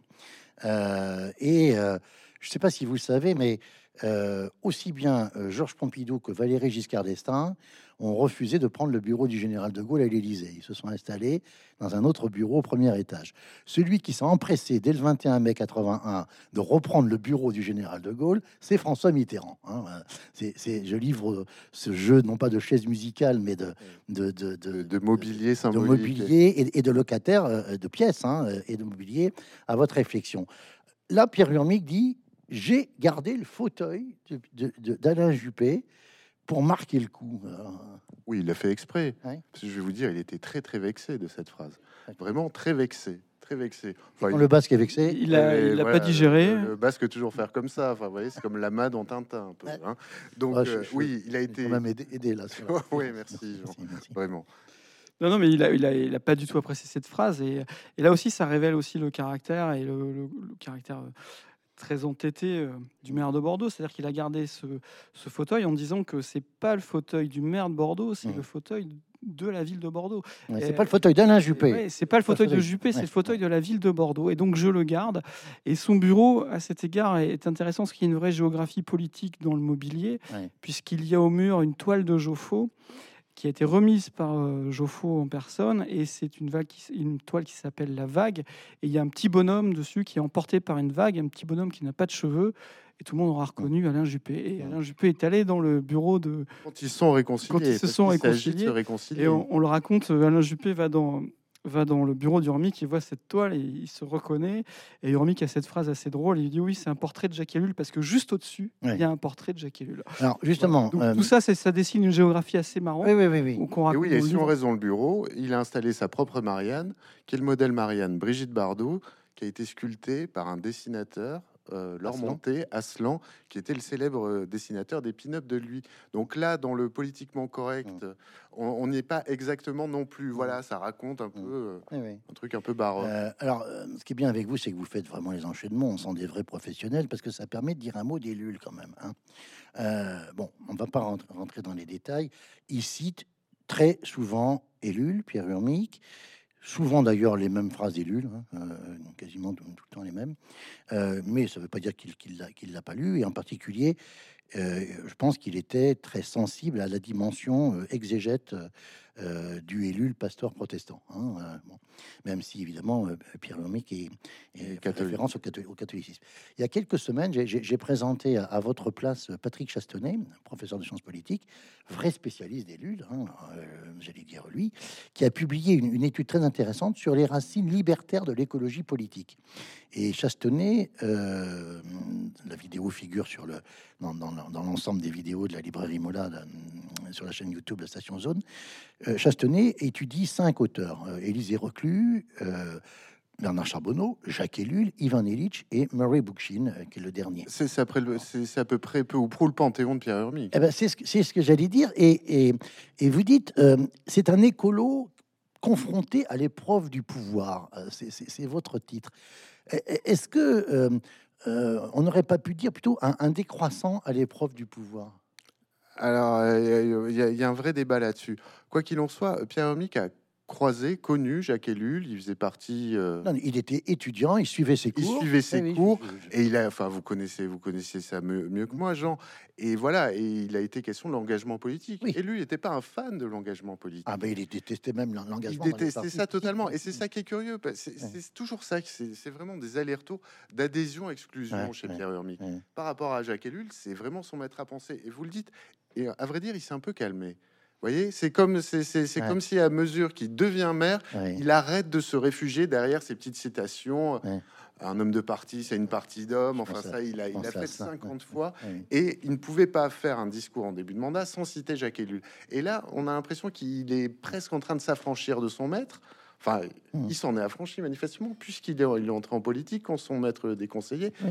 Et je ne sais pas si vous le savez, mais euh, aussi bien euh, Georges Pompidou que Valéry Giscard d'Estaing ont refusé de prendre le bureau du général de Gaulle à l'Élysée. Ils se sont installés dans un autre bureau au premier étage. Celui qui s'est empressé dès le 21 mai 81 de reprendre le bureau du général de Gaulle, c'est François Mitterrand. hein. C'est, c'est- je livre ce jeu non pas de chaise musicale, mais de, de, de, De, de- de mobilier de symbolique. mobilier et, et de locataires euh, de pièces hein, et de mobilier à votre réflexion. Là, Pierre Urmic dit J'ai gardé le fauteuil d'Alain Juppé pour marquer le coup. Alors, Oui, il l'a fait exprès. Ouais. Parce que je vais vous dire, il était très très vexé de cette phrase. Vraiment très vexé, très vexé. Enfin, quand il- le basque est vexé. Il a, Et il a voilà, pas digéré. Le, le basque toujours faire comme ça. Enfin, vous voyez, c'est comme la mad en Tintin un peu. Hein. Donc je- euh, je- oui, il a été quand même aidé, aidé là. Oui, merci, Jean. merci. vraiment. Non, non, mais il a, il a, il a pas du tout apprécié cette phrase. Et, et là aussi, ça révèle aussi le caractère et le, le- le caractère euh, très entêté euh, du maire de Bordeaux. C'est-à-dire qu'il a gardé ce, ce fauteuil en disant que c'est pas le fauteuil du maire de Bordeaux, c'est Mhm. le fauteuil de la ville de Bordeaux. Ouais, c'est pas le fauteuil d'Alain Juppé. Ouais, c'est pas le fauteuil de Juppé, c'est le fauteuil de la ville de Bordeaux. Et donc je le garde. Et son bureau, à cet égard, est intéressant parce qu'il y a une vraie géographie politique dans le mobilier, puisqu'il y a au mur une toile de Joffo qui a été remise par euh, Joffo en personne. Et c'est une, vague qui s- une toile qui s'appelle La Vague. Et il y a un petit bonhomme dessus qui est emporté par une vague, un petit bonhomme qui n'a pas de cheveux. Et tout le monde aura reconnu Alain Juppé. Et Alain Juppé est allé dans le bureau de, Quand ils sont réconciliés. Quand ils se sont réconciliés, se réconcilier. et on, on le raconte, euh, Alain Juppé va dans, va dans le bureau d'Urmic, il voit cette toile et il se reconnaît. Et Urmic a cette phrase assez drôle, il dit oui, c'est un portrait de Jacques Ellul, parce que juste au-dessus, il y a un portrait de Jacques Ellul. Alors, justement. Donc, euh, tout ça, ça dessine une géographie assez marrante. oui, oui, oui. oui. Et oui, et si on dans le bureau, il a installé sa propre Marianne, qui est le modèle Marianne Brigitte Bardot, qui a été sculptée par un dessinateur, euh, Laure Aslan. Monté, Aslan, qui était le célèbre euh, dessinateur des pin-up de lui. Donc là, dans le politiquement correct, Mm. on on n'y est pas exactement non plus. Voilà, ça raconte un peu euh, oui, un truc un peu baroque. Euh, alors, ce qui est bien avec vous, c'est que vous faites vraiment les enchaînements, on sent des vrais professionnels, parce que ça permet de dire un mot d'Ellul quand même. hein. Bon, on ne va pas rentrer, rentrer dans les détails. Il cite très souvent Ellul, Pierre Urmic, souvent d'ailleurs les mêmes phrases d'Ellul, hein, euh, quasiment tout, le temps les mêmes. Euh, mais ça ne veut pas dire qu'il qu'il l'a pas lu, et en particulier, euh, je pense qu'il était très sensible à la dimension exégète euh, du Ellul pasteur protestant. hein, euh, bon. Même si, évidemment, euh, Pierre Lhermitte est, est Catholique. référence au, catho- au catholicisme. Il y a quelques semaines, j'ai- présenté à, à votre place Patrick Chastonnet, professeur de sciences politiques, vrai spécialiste des Lulles, hein, j'allais dire lui, qui a publié une, une étude très intéressante sur les racines libertaires de l'écologie politique. Et euh, la vidéo figure sur le, dans, dans- dans l'ensemble des vidéos de la librairie Mola là, sur la chaîne YouTube de la Station Zone. Euh, Chastonnet étudie cinq auteurs euh, Élisée Reclus, euh, Bernard Charbonneau, Jacques Ellul, Ivan Illich et Murray Bookchin, qui est le dernier. C'est à peu près peu ou prou le panthéon de Pierre Hermique. Eh ben, c'est ce que, c'est ce que j'allais dire. Et, et, et vous dites, euh, c'est un écolo confronté à l'épreuve du pouvoir. C'est- votre titre. E- e- Est-ce que euh, euh, on n'aurait pas pu dire plutôt un, un décroissant à l'épreuve du pouvoir? Alors, euh, il y, a- il y a un vrai débat là-dessus. Quoi qu'il en soit, Pierre Hermique a croisé, connu Jacques Ellul. Il faisait partie. euh, Non, Il était étudiant, il suivait ses Il cours. suivait ses oui, cours, Et il a, enfin, vous connaissez, vous connaissez ça mieux, mieux que moi, Jean. Et voilà, et il a été question de l'engagement politique. Oui. Et lui, il n'était pas un fan de l'engagement politique. Ah ben il détestait même l'en- il l'engagement. les détestait ça totalement. Et c'est ça qui est curieux. parce que C'est toujours ça. C'est vraiment des allers-retours d'adhésion-exclusion Ouais, chez ouais, Pierre ouais. Par rapport à Jacques Ellul, c'est vraiment son maître à penser. Et vous le dites. Et à vrai dire, il s'est un peu calmé. voyez, c'est comme, c'est, Ouais. comme si à mesure qu'il devient maire, Ouais. il arrête de se réfugier derrière ces petites citations. Ouais. Un homme de parti, c'est une partie d'hommes. Je Enfin, à- ça, il a, il fait ça. 50 fois. Et il ne pouvait pas faire un discours en début de mandat sans citer Jacques Ellul. Et là, on a l'impression qu'il est presque en train de s'affranchir de son maître. Enfin, Hmm. il s'en est affranchi manifestement, puisqu'il est, il est entré en politique quand son maître déconseillé. Oui.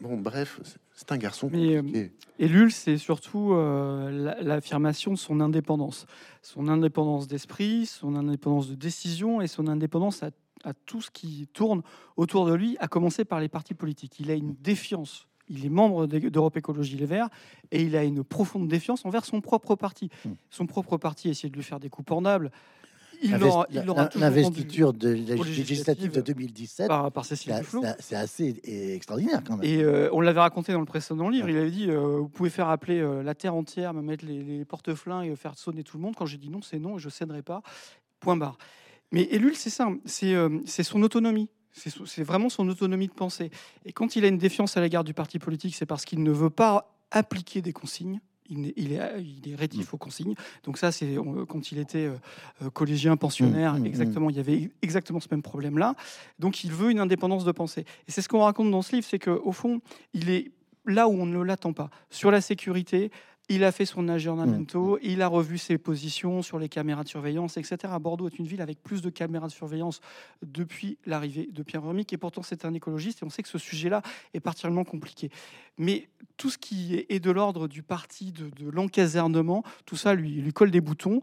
Bon, bref, c'est- un garçon Mais, euh, compliqué. Et Lul, c'est surtout euh, la- l'affirmation de son indépendance. Son indépendance d'esprit, son indépendance de décision et son indépendance à, à tout ce qui tourne autour de lui, à commencer par les partis politiques. Il a une défiance. Il est membre d'E- d'Europe Écologie Les Verts et il a une profonde défiance envers son propre parti. Hmm. Son propre parti essaie de lui faire des coups pornables. L'investiture de la aux législative de législatives 2017, par, par Cécile c'est- assez extraordinaire quand même. Et euh, on l'avait raconté dans le précédent livre. Il avait dit euh, Vous pouvez faire appeler euh, la terre entière, me mettre les, les porte-flingues et faire sonner tout le monde. Quand j'ai dit non, c'est non et je céderai pas. Point barre. Mais Ellul, c'est ça c'est son autonomie. C'est vraiment son autonomie de pensée. Et quand il a une défiance à l'égard du parti politique, c'est parce qu'il ne veut pas appliquer des consignes. Il, est, il est rétif aux consignes. Donc ça, c'est quand il était euh, collégien, pensionnaire, Mm, mm, mm. exactement. Il y avait exactement ce même problème-là. Donc il veut une indépendance de pensée. Et c'est ce qu'on raconte dans ce livre, c'est qu'au fond, il est là où on ne l'attend pas. Sur la sécurité, il a fait son aggiornamento, il a revu ses positions sur les caméras de surveillance, etc. Bordeaux est une ville avec plus de caméras de surveillance depuis l'arrivée de Pierre Vermic, et pourtant c'est un écologiste, et on sait que ce sujet-là est particulièrement compliqué. Mais tout ce qui est- est de l'ordre du parti, de, de l'encasernement, tout ça lui, lui colle des boutons,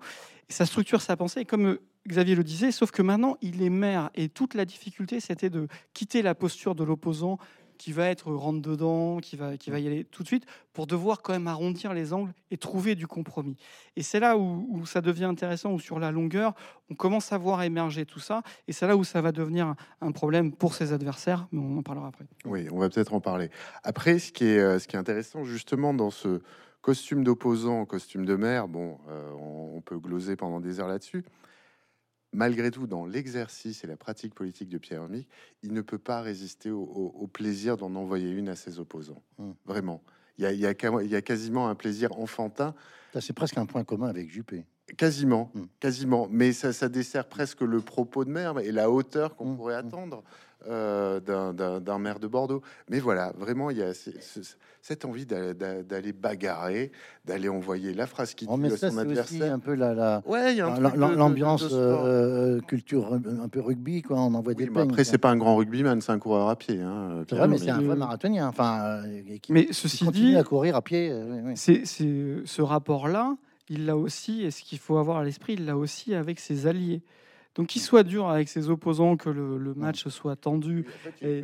et ça structure sa pensée. Et comme euh, Xavier le disait, sauf que maintenant il est maire, et toute la difficulté c'était de quitter la posture de l'opposant qui va être rentre dedans, qui va, qui va y aller tout de suite, pour devoir quand même arrondir les angles et trouver du compromis. Et c'est là où, où ça devient intéressant, où sur la longueur, on commence à voir émerger tout ça, et c'est là où ça va devenir un, problème pour ses adversaires, mais on en parlera après. Oui, on va peut-être en parler. Après, ce qui est, euh, ce qui est intéressant, justement, dans ce costume d'opposant, costume de maire, bon, euh, on, on peut gloser pendant des heures là-dessus. Malgré tout, dans l'exercice et la pratique politique de Pierre Hermic, il ne peut pas résister au, au- au plaisir d'en envoyer une à ses opposants. Mm. Vraiment. Il y, a, il, y a, ca- il y a quasiment un plaisir enfantin, C'est presque un point commun avec Juppé. Quasiment, Mm. quasiment. Mais ça, ça dessert presque le propos de maire et la hauteur qu'on Mm. pourrait Mm. attendre euh, d'un- maire de Bordeaux. Mais voilà, vraiment, il y a ce- ce- cette envie d'a- d'a- d'aller bagarrer, d'aller envoyer la phrase qui Oh, tue mais à ça, son aussi adversaire. un peu la, Ouais, l'ambiance euh, culture un peu rugby, quoi. On envoie Oui, des mais peignes, après, c'est pas un grand rugbyman, c'est un coureur à pied. Hein, C'est vrai, mais c'est un vrai marathonien. Enfin, euh, qui, Mais qui ceci continue dit, à courir à pied. euh, oui, oui. c'est c'est- ce rapport-là, il l'a aussi, et ce qu'il faut avoir à l'esprit, il l'a aussi avec ses alliés. Donc qu'il soit dur avec ses opposants, que le, le match soit tendu, Et-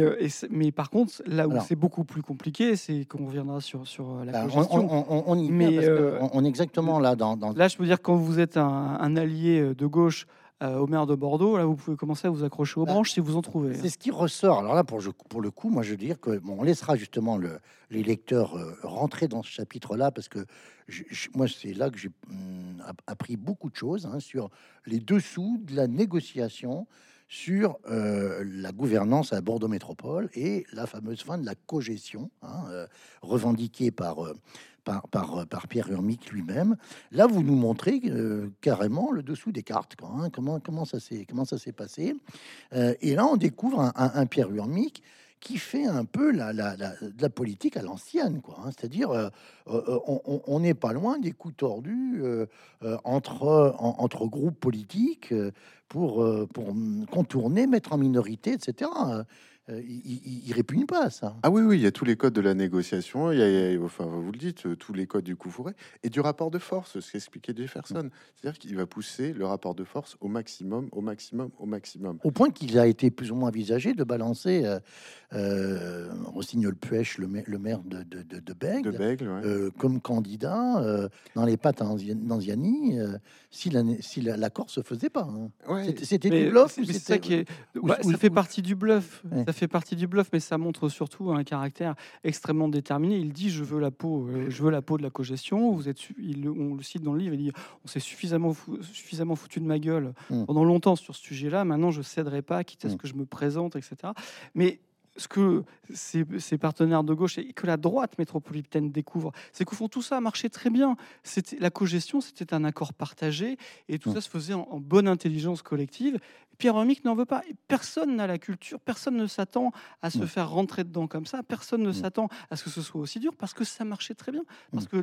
euh, et mais par contre, là où Alors. c'est beaucoup plus compliqué, c'est qu'on reviendra sur, sur euh, la Bah, on, cogestion. on- on- on y vient Mais, parce euh, on, on est exactement là dans, dans- Là, je peux dire, quand vous êtes un, un allié de gauche euh, au maire de Bordeaux, là, vous pouvez commencer à vous accrocher aux Bah, branches si vous en trouvez. C'est ce qui ressort. Alors là, pour, le coup, moi, je veux dire que bon, on laissera justement le, les lecteurs euh, rentrer dans ce chapitre-là parce que je- je- moi, c'est là que j'ai hum, app- appris beaucoup de choses hein, sur les dessous de la négociation sur euh, la gouvernance à Bordeaux Métropole et la fameuse fin de la cogestion hein, euh, revendiquée par, euh, par, par, euh, par Pierre Urmic lui-même. Là, vous nous montrez euh, carrément le dessous des cartes. quoi, hein, comment, comment ça s'est passé. Euh, et là, on découvre un, Pierre Urmic qui fait un peu la, la- la- politique à l'ancienne, quoi. hein. C'est-à-dire, on- n'est pas loin des coups tordus entre, en- entre groupes politiques pour, pour mm, contourner, mettre en minorité, etc. Euh, il, il- il répugne pas à ça. Ah oui, oui, il y a tous les codes de la négociation, il y a, il y a- enfin, vous le dites, tous les codes du coup fourré, et du rapport de force, ce qu'expliquait Jefferson. C'est-à-dire qu'il va pousser le rapport de force au maximum, au maximum, au maximum. Au point qu'il a été plus ou moins envisagé de balancer euh, euh, Rossignol-Puech, le, ma- le maire de, de, de, de Bègue, De Bègle, ouais. euh, comme candidat euh, dans les pattes d'Anziani euh, si la- si la- l'accord se faisait pas. hein. Ouais. C'était- du bluff c'est- ça qui est. ou- bah, ou- ça fait ou- partie du bluff. Ouais. Ça fait partie du bluff, mais ça montre surtout un caractère extrêmement déterminé. Il dit je veux la peau, euh, je veux la peau de la cogestion. Vous êtes, il, on le cite dans le livre. Il dit on s'est suffisamment fou- suffisamment foutu de ma gueule Mm. pendant longtemps sur ce sujet-là. Maintenant je céderai pas, quitte à ce Mm. que je me présente, etc. Mais ce que ses, partenaires de gauche et que la droite métropolitaine découvre, c'est qu'au fond tout ça marchait très bien. La cogestion, c'était un accord partagé et tout mmh. ça se faisait en, bonne intelligence collective. Pierre Hermic n'en veut pas. Personne n'a la culture, personne ne s'attend à se mmh. faire rentrer dedans comme ça, personne ne mmh. s'attend à ce que ce soit aussi dur parce que ça marchait très bien, parce que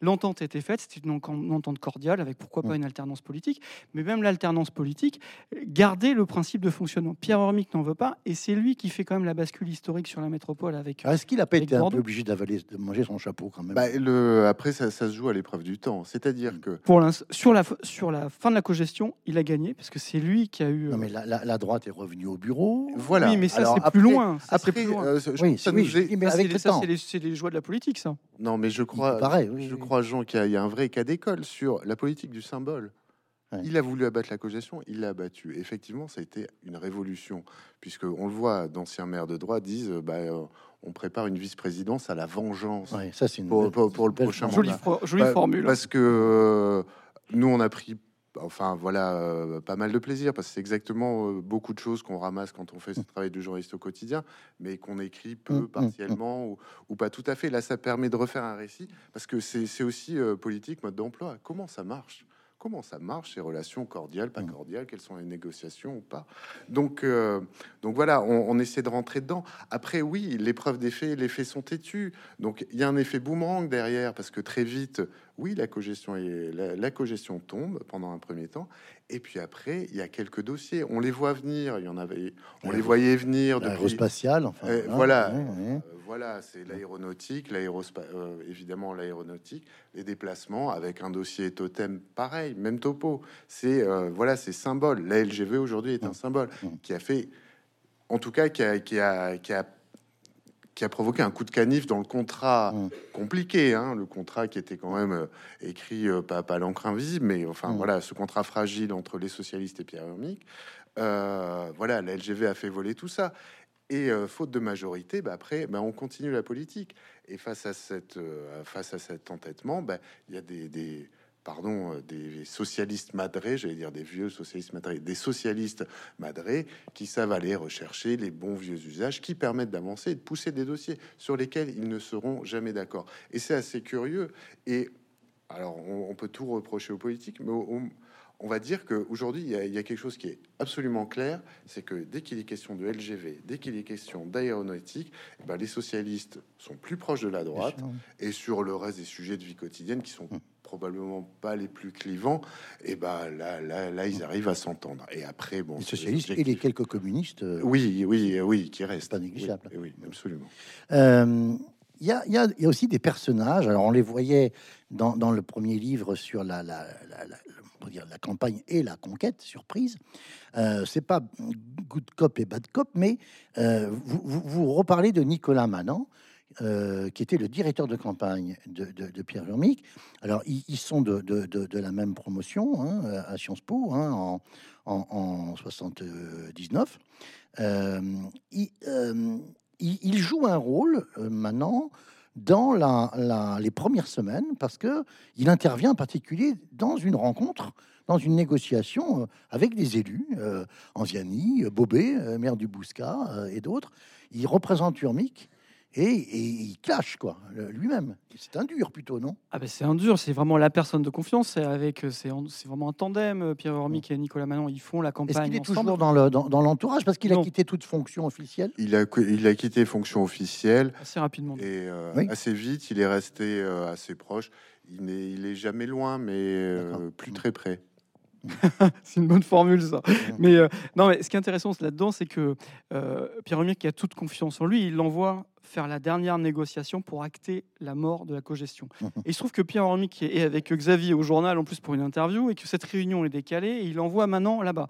l'entente les, était faite, c'était une, entente cordiale avec pourquoi pas une alternance politique, mais même l'alternance politique gardait le principe de fonctionnement. Pierre Hermic n'en veut pas et c'est lui qui fait quand même la bascule historique sur la métropole avec. Est-ce qu'il a pas été un peu obligé d'avaler, de manger son chapeau quand même? Bah, le, Après, ça, se joue à l'épreuve du temps. C'est-à-dire que. Pour sur, la, sur la fin de la cogestion, il a gagné parce que c'est lui qui a eu. Non, mais la, la, droite est revenue au bureau. Voilà. Oui, mais ça, c'est plus loin. Ça, après, plus loin. Euh, oui, ça oui, mais avec le temps. C'est les, joies de la politique, ça. Non, mais je crois, pareil, je crois Jean, qu'il y, a un vrai cas d'école sur la politique du symbole. Il a voulu abattre la cogestion, il l'a abattu. Effectivement, ça a été une révolution, puisque on le voit, d'anciens maires de droite disent, bah, euh, on prépare une vice-présidence à la vengeance. ça, c'est pour, pour, le prochain jolie, jolie bah, formule. Parce que euh, nous, on a pris enfin voilà, euh, pas mal de plaisir parce que c'est exactement beaucoup de choses qu'on ramasse quand on fait ce mmh. travail de journaliste au quotidien, mais qu'on écrit peu, mmh, mmh, partiellement ou, ou, pas tout à fait. Là, ça permet de refaire un récit parce que c'est aussi politique, mode d'emploi. Comment ça marche? Comment ça marche, ces relations cordiales, pas cordiales, quelles sont les négociations ou pas? Donc, euh, donc voilà, on, essaie de rentrer dedans. Après, oui, l'épreuve des faits, les faits sont têtus. Donc il y a un effet boomerang derrière, parce que très vite, oui, la cogestion, est, la, cogestion tombe pendant un premier temps, et puis après, il y a quelques dossiers. On les voit venir. Il y en avait, on les voyait venir. L'aérospatial, enfin. Euh, voilà. Euh, voilà, c'est l'aéronautique, euh, évidemment l'aéronautique, les déplacements avec un dossier totem pareil, même topo. C'est voilà, c'est symbole. La LGV aujourd'hui est un mmh. symbole mmh. qui a fait, en tout cas, qui a, qui a, qui a qui a provoqué un coup de canif dans le contrat mmh. compliqué, hein, le contrat qui était quand même euh, écrit euh, pas, pas l'encre invisible, mais enfin mmh. voilà, ce contrat fragile entre les socialistes et Pierre Hermic. Euh, voilà, la LGV a fait voler tout ça. Et faute de majorité, bah, après, bah, on continue la politique. Et face à, cette, face à cet entêtement, bah, il y a des pardon, euh, des socialistes madrés, j'allais dire des vieux socialistes madrés, des socialistes madrés qui savent aller rechercher les bons vieux usages qui permettent d'avancer et de pousser des dossiers sur lesquels ils ne seront jamais d'accord. Et c'est assez curieux. Et alors, on, peut tout reprocher aux politiques, mais on, va dire qu'aujourd'hui, il, il y, a quelque chose qui est absolument clair, c'est que dès qu'il est question de LGV, dès qu'il est question d'aéronautique, eh ben, les socialistes sont plus proches de la droite, et sur le reste des sujets de vie quotidienne qui sont hum probablement pas les plus clivants, et ben là, là, là, ils arrivent à s'entendre. Et après, bon, les socialistes et les quelques communistes. Euh, oui, oui, oui, qui restent. Pas négligeable. Oui, absolument. Euh, il y, a, y, a, y, a, aussi des personnages. Alors, on les voyait dans, dans le premier livre sur la, la, la, dire, la, campagne et la conquête, surprise. Euh, c'est pas good cop et bad cop, mais euh, vous, vous, vous, reparlez de Nicolas Manan, euh, qui était le directeur de campagne de, Pierre Vermic. Alors, ils, sont de, la même promotion hein, à Sciences Po hein, en, 79. Euh, il, euh, joue un rôle maintenant dans les premières semaines parce que il intervient en particulier dans une rencontre, dans une négociation avec des élus, Anziani, Bobé, maire du Bouscat et d'autres. Il représente Urmic et, il clash quoi lui-même. C'est un dur plutôt, non? Ah ben c'est un dur, c'est vraiment la personne de confiance. C'est avec, c'est vraiment un tandem. Euh, Pierre Hormic et Nicolas Manon, ils font la campagne. Est-ce qu'il est toujours dans le dans, l'entourage? Parce qu'il a quitté toute fonction officielle? Il a il a quitté fonction officielle assez rapidement et euh, assez vite. Il est resté euh, assez proche. Il n'est il est jamais loin, mais plus très près. c'est une bonne formule, ça. mais non, mais ce qui est intéressant là-dedans, c'est que Pierre Hormic, qui a toute confiance en lui, il l'envoie faire la dernière négociation pour acter la mort de la cogestion. Mhm. Et il se trouve que Pierre Hormic est avec Xavier au journal en plus pour une interview et que cette réunion est décalée et il envoie maintenant là-bas.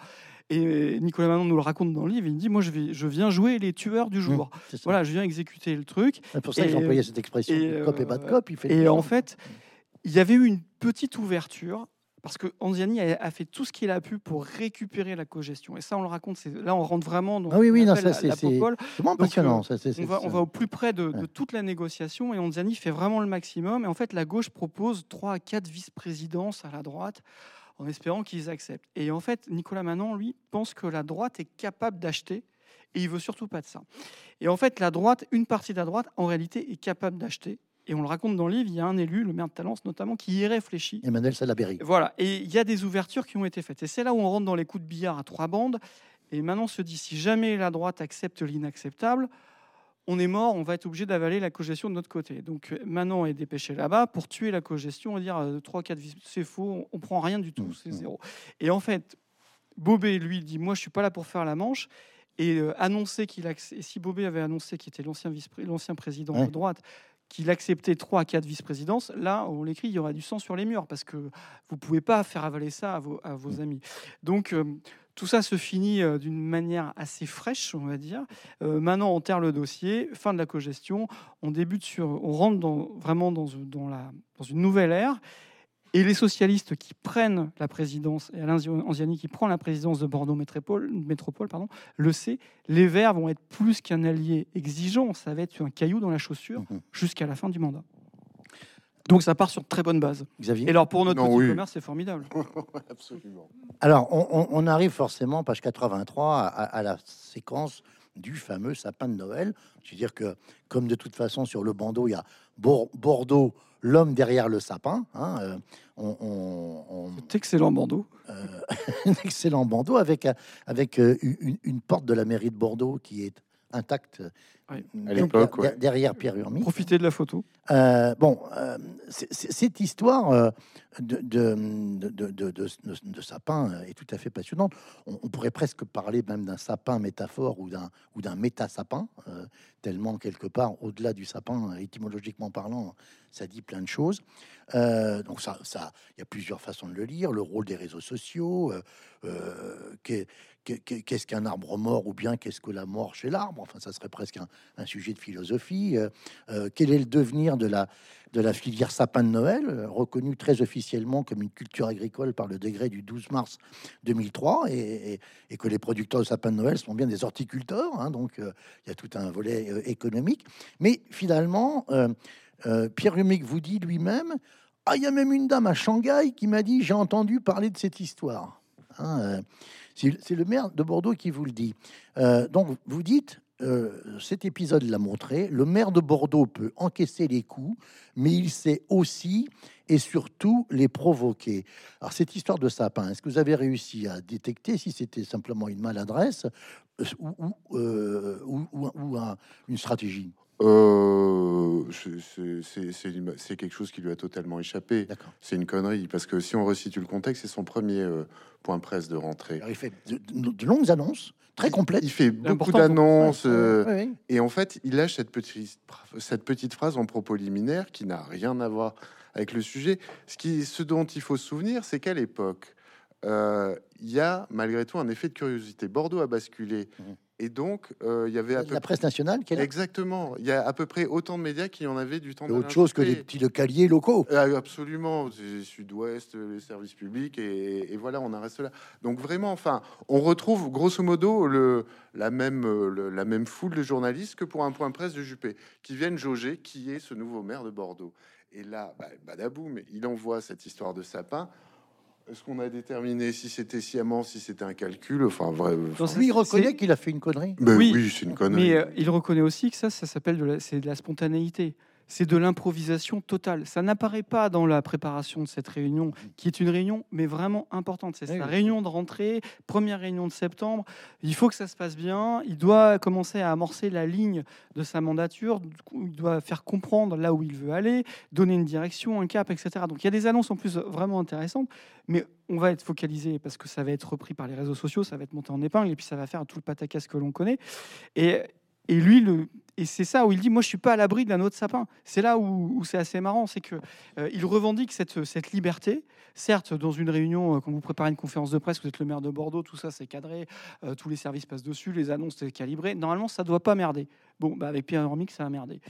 Et Nicolas Manon nous le raconte dans le livre. Il dit Moi, je, vais, je viens jouer les tueurs du jour. Mhm, voilà, je viens exécuter le truc. C'est pour ça que j'ai employé cette expression cop et bad cop. Il fait et en fait, il y avait eu une petite ouverture parce que Anziani a, fait tout ce qu'il a pu pour récupérer la cogestion. Et ça, on le raconte. Là, on rentre vraiment dans ah oui, oui, non, ça, c'est impressionnant. Euh, on, va, on va au plus près de, toute la négociation et Anziani fait vraiment le maximum. Et en fait, la gauche propose 3 à 4 vice-présidences à la droite en espérant qu'ils acceptent. Et en fait, Nicolas Manon, lui, pense que la droite est capable d'acheter Et il veut surtout pas de ça. Et en fait, la droite, une partie de la droite, en réalité, est capable d'acheter. Et on le raconte dans le livre, il y a un élu, le maire de Talence notamment, qui y réfléchit. Emmanuel Salaberry. Voilà, et il y a des ouvertures qui ont été faites. Et c'est là où on rentre dans les coups de billard à trois bandes. Et maintenant, on se dit, si jamais la droite accepte l'inacceptable, on est mort, on va être obligé d'avaler la cogestion de notre côté. Donc euh, Manon est dépêché là-bas pour tuer la cogestion et dire 3, euh, 4, c'est faux, on prend rien du tout, c'est mmh, mmh. zéro. Et en fait, Bobé, lui, dit Moi, je suis pas là pour faire la manche. Et euh, annoncer qu'il et si Bobé avait annoncé, qui était l'ancien l'ancien président de droite, qu'il acceptait 3 à 4 vice-présidences, là, on l'écrit, il y aura du sang sur les murs, parce que vous pouvez pas faire avaler ça à vos, à vos mmh. amis. Donc, tout ça se finit euh, d'une manière assez fraîche, on va dire. Euh, maintenant, on terre le dossier, fin de la cogestion, on débute sur, on rentre dans, vraiment dans, dans, la, dans une nouvelle ère. Et les socialistes qui prennent la présidence, et Alain Anziani qui prend la présidence de Bordeaux Métropole, métropole pardon, le sait, les Verts vont être plus qu'un allié exigeant, ça va être un caillou dans la chaussure mmh jusqu'à la fin du mandat. Donc ça part sur de très bonnes bases. Xavier Et alors pour notre petit commerce, c'est formidable. Absolument. Alors on, arrive forcément, page 83, à, la séquence du fameux sapin de Noël. C'est-à-dire que, comme de toute façon sur le bandeau, il y a Bordeaux, l'homme derrière le sapin. Hein, euh, on, excellent bandeau. Euh, un excellent bandeau avec, avec euh, une, porte de la mairie de Bordeaux qui est intacte derrière Pierre Urmi. Profitez de la photo. Euh, bon, euh, cette histoire euh, de, de, de, de, sapin est tout à fait passionnante. On, pourrait presque parler même d'un sapin métaphore ou d'un ou d'un méta-sapin, tellement quelque part, au-delà du sapin, étymologiquement parlant, ça dit plein de choses. donc ça, ça, il y a plusieurs façons de le lire. Le rôle des réseaux sociaux, qu'est-ce qu'un arbre mort ou bien qu'est-ce que la mort chez l'arbre? Enfin, ça serait presque un, sujet de philosophie. Euh, euh, quel est le devenir de la, filière sapin de Noël, euh, reconnue très officiellement comme une culture agricole par le décret du 12 mars 2003, et, que les producteurs de sapin de Noël sont bien des horticulteurs, hein, donc il y a tout un volet économique. Mais finalement, Pierre Humic vous dit lui-même, ah, il y a même une dame à Shanghai qui m'a dit, j'ai entendu parler de cette histoire. Hein, c'est le maire de Bordeaux qui vous le dit. Euh, donc, vous dites, euh, cet épisode l'a montré, le maire de Bordeaux peut encaisser les coups, mais il sait aussi et surtout les provoquer. Alors, cette histoire de sapin, est-ce que vous avez réussi à détecter si c'était simplement une maladresse euh, ou, une stratégie? C'est quelque chose qui lui a totalement échappé. C'est une connerie, parce que si on resitue le contexte, c'est son premier point presse de rentrée. il fait de, longues annonces, très complètes. Il fait beaucoup d'annonces, euh, et en fait, il lâche cette petite, cette petite phrase en propos liminaire qui n'a rien à voir avec le sujet. Ce, qui, ce dont il faut se souvenir, c'est qu'à l'époque, euh, il y a malgré tout un effet de curiosité. Bordeaux a basculé mmh. Et donc, euh, il y avait la presse nationale est Exactement. Il y a à peu près autant de médias qui en avaient du temps. Autre chose que les petits localiers locaux. Euh, absolument. Sud-Ouest, les services publics, et, voilà, on en reste là. Donc vraiment, enfin, on retrouve grosso modo le, la, même, la même foule de journalistes que pour un point presse de Juppé, qui viennent jauger qui est ce nouveau maire de Bordeaux. Et là, bah, badaboum, il envoie cette histoire de sapin. Est-ce qu'on a déterminé si c'était sciemment, si c'était un calcul Enfin, vrai. il reconnaît qu'il a fait une connerie. Ben oui, c'est une connerie. Mais euh, il reconnaît aussi que ça, ça s'appelle de c'est de la spontanéité c'est de l'improvisation totale. Ça n'apparaît pas dans la préparation de cette réunion, qui est une réunion, mais vraiment importante. C'est sa réunion de rentrée, première réunion de septembre. Il faut que ça se passe bien. Il doit commencer à amorcer la ligne de sa mandature. Il doit faire comprendre là où il veut aller, donner une direction, un cap, etc. Donc il y a des annonces en plus vraiment intéressantes, mais on va être focalisé parce que ça va être repris par les réseaux sociaux, ça va être monté en épingle, et puis ça va faire tout le pataquès que l'on connaît. Et et lui, le, et c'est ça où il dit Moi, je suis pas à l'abri d'un autre sapin. C'est là où, c'est assez marrant c'est que euh, il revendique cette, cette liberté. Certes, dans une réunion, euh, quand vous préparez une conférence de presse, vous êtes le maire de Bordeaux, tout ça c'est cadré, euh, tous les services passent dessus, les annonces c'est calibré. Normalement, ça doit pas merder. Bon, bah avec Pierre Hormic, ça a merdé.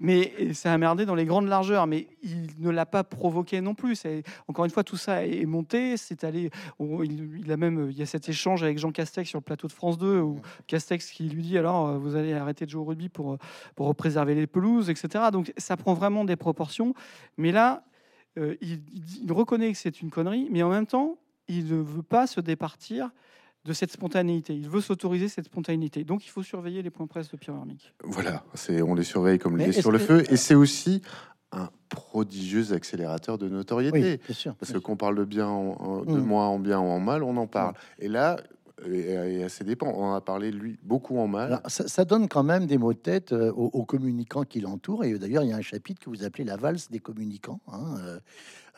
Mais ça a merdé dans les grandes largeurs, mais il ne l'a pas provoqué non plus. Encore une fois, tout ça est monté, c'est allé. il, a même, il y a cet échange avec Jean Castex sur le plateau de France 2, où Castex qui lui dit alors, vous allez arrêter de jouer au rugby pour pour, préserver les pelouses, etc. Donc ça prend vraiment des proportions. Mais là, euh, il, reconnaît que c'est une connerie, mais en même temps, il ne veut pas se départir de cette spontanéité. Il veut s'autoriser cette spontanéité. Donc il faut surveiller les points presse de Pierre Hermic. Voilà, c'est on les surveille comme les sur le feu. Et c'est aussi un prodigieux accélérateur de notoriété. sûr, Parce que qu'on parle de bien, de mm. moi en bien ou en mal, on en parle. Mm. Et là, et à ses dépens. On a parlé, lui, beaucoup en mal. ça, donne quand même des mots de tête euh, aux, communicants qui l'entourent. Et d'ailleurs, il y a un chapitre que vous appelez la valse des communicants. Hein, euh,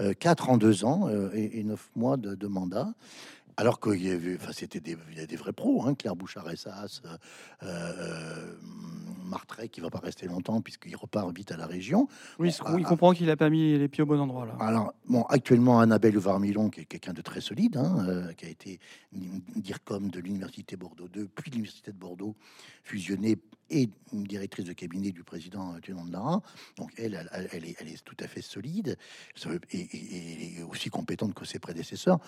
euh, quatre en deux ans et, neuf mois de mandat. Alors qu'il y avait, enfin, c'était des, il y a des vrais pros, hein, Claire Bouchard-Essas, euh, euh, Martret, qui va pas rester longtemps puisqu'il repart vite à la région. Oui, il comprend qu'il a pas mis les pieds au bon endroit. Là. Alors, bon, actuellement, Annabelle Varmilon, qui est quelqu'un de très solide, hein, euh, qui a été comme de l'Université Bordeaux 2, puis l'Université de Bordeaux, fusionnée et directrice de cabinet du président Thierry Dara. Donc, elle, elle, est, elle, est, tout à fait solide et, et aussi compétente que ses prédécesseurs.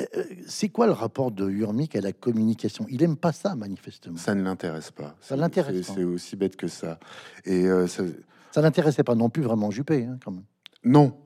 Euh, euh, c'est quoi le rapport de Urmic à la communication? Il aime pas ça, manifestement. Ça ne l'intéresse pas. Ça l'intéresse. C'est aussi bête que ça. Et euh, ça, ça l'intéressait pas non plus vraiment Juppé, hein, quand même. Non.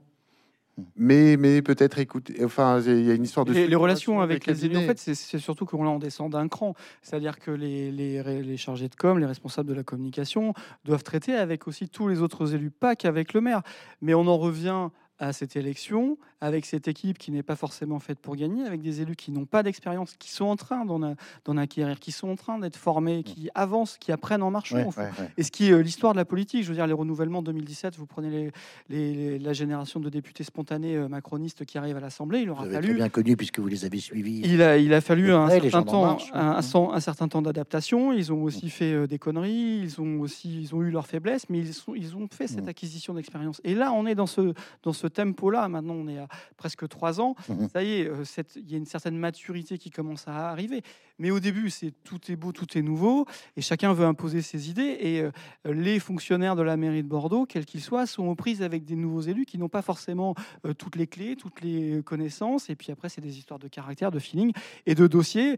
Hmm. Mais, mais peut-être écouter. Enfin, il y a une histoire de. Les, relations avec, les élus, en fait, c'est surtout que là, on descend d'un cran. C'est-à-dire que les, les, les, chargés de com, les responsables de la communication, doivent traiter avec aussi tous les autres élus, pas qu'avec le maire. Mais on en revient à cette élection, avec cette équipe qui n'est pas forcément faite pour gagner, avec des élus qui n'ont pas d'expérience, qui sont en train d'en acquérir, qui sont en train d'être formés, qui avancent, qui apprennent en marchant. Et ce qui est euh, l'histoire de la politique, je veux dire, les renouvellements 2017, vous prenez les, la génération de députés spontanés euh, macronistes qui arrivent à l'Assemblée, il aura vous fallu... bien connu puisque vous les avez suivis. Il a, il a fallu un, certain temps, un, un, certain temps d'adaptation, ils ont aussi fait euh, des conneries, ils ont aussi ils ont eu leurs faiblesses, mais ils, sont, ils ont fait cette acquisition d'expérience. Et là, on est dans ce, dans ce tempo-là. Maintenant, on est à presque trois ans. Mmh Ça y est, euh, il y a une certaine maturité qui commence à arriver. Mais au début, c'est tout est beau, tout est nouveau, et chacun veut imposer ses idées. Et euh, les fonctionnaires de la mairie de Bordeaux, quels qu'ils soient, sont aux prises avec des nouveaux élus qui n'ont pas forcément euh, toutes les clés, toutes les connaissances. Et puis après, c'est des histoires de caractère, de feeling et de dossiers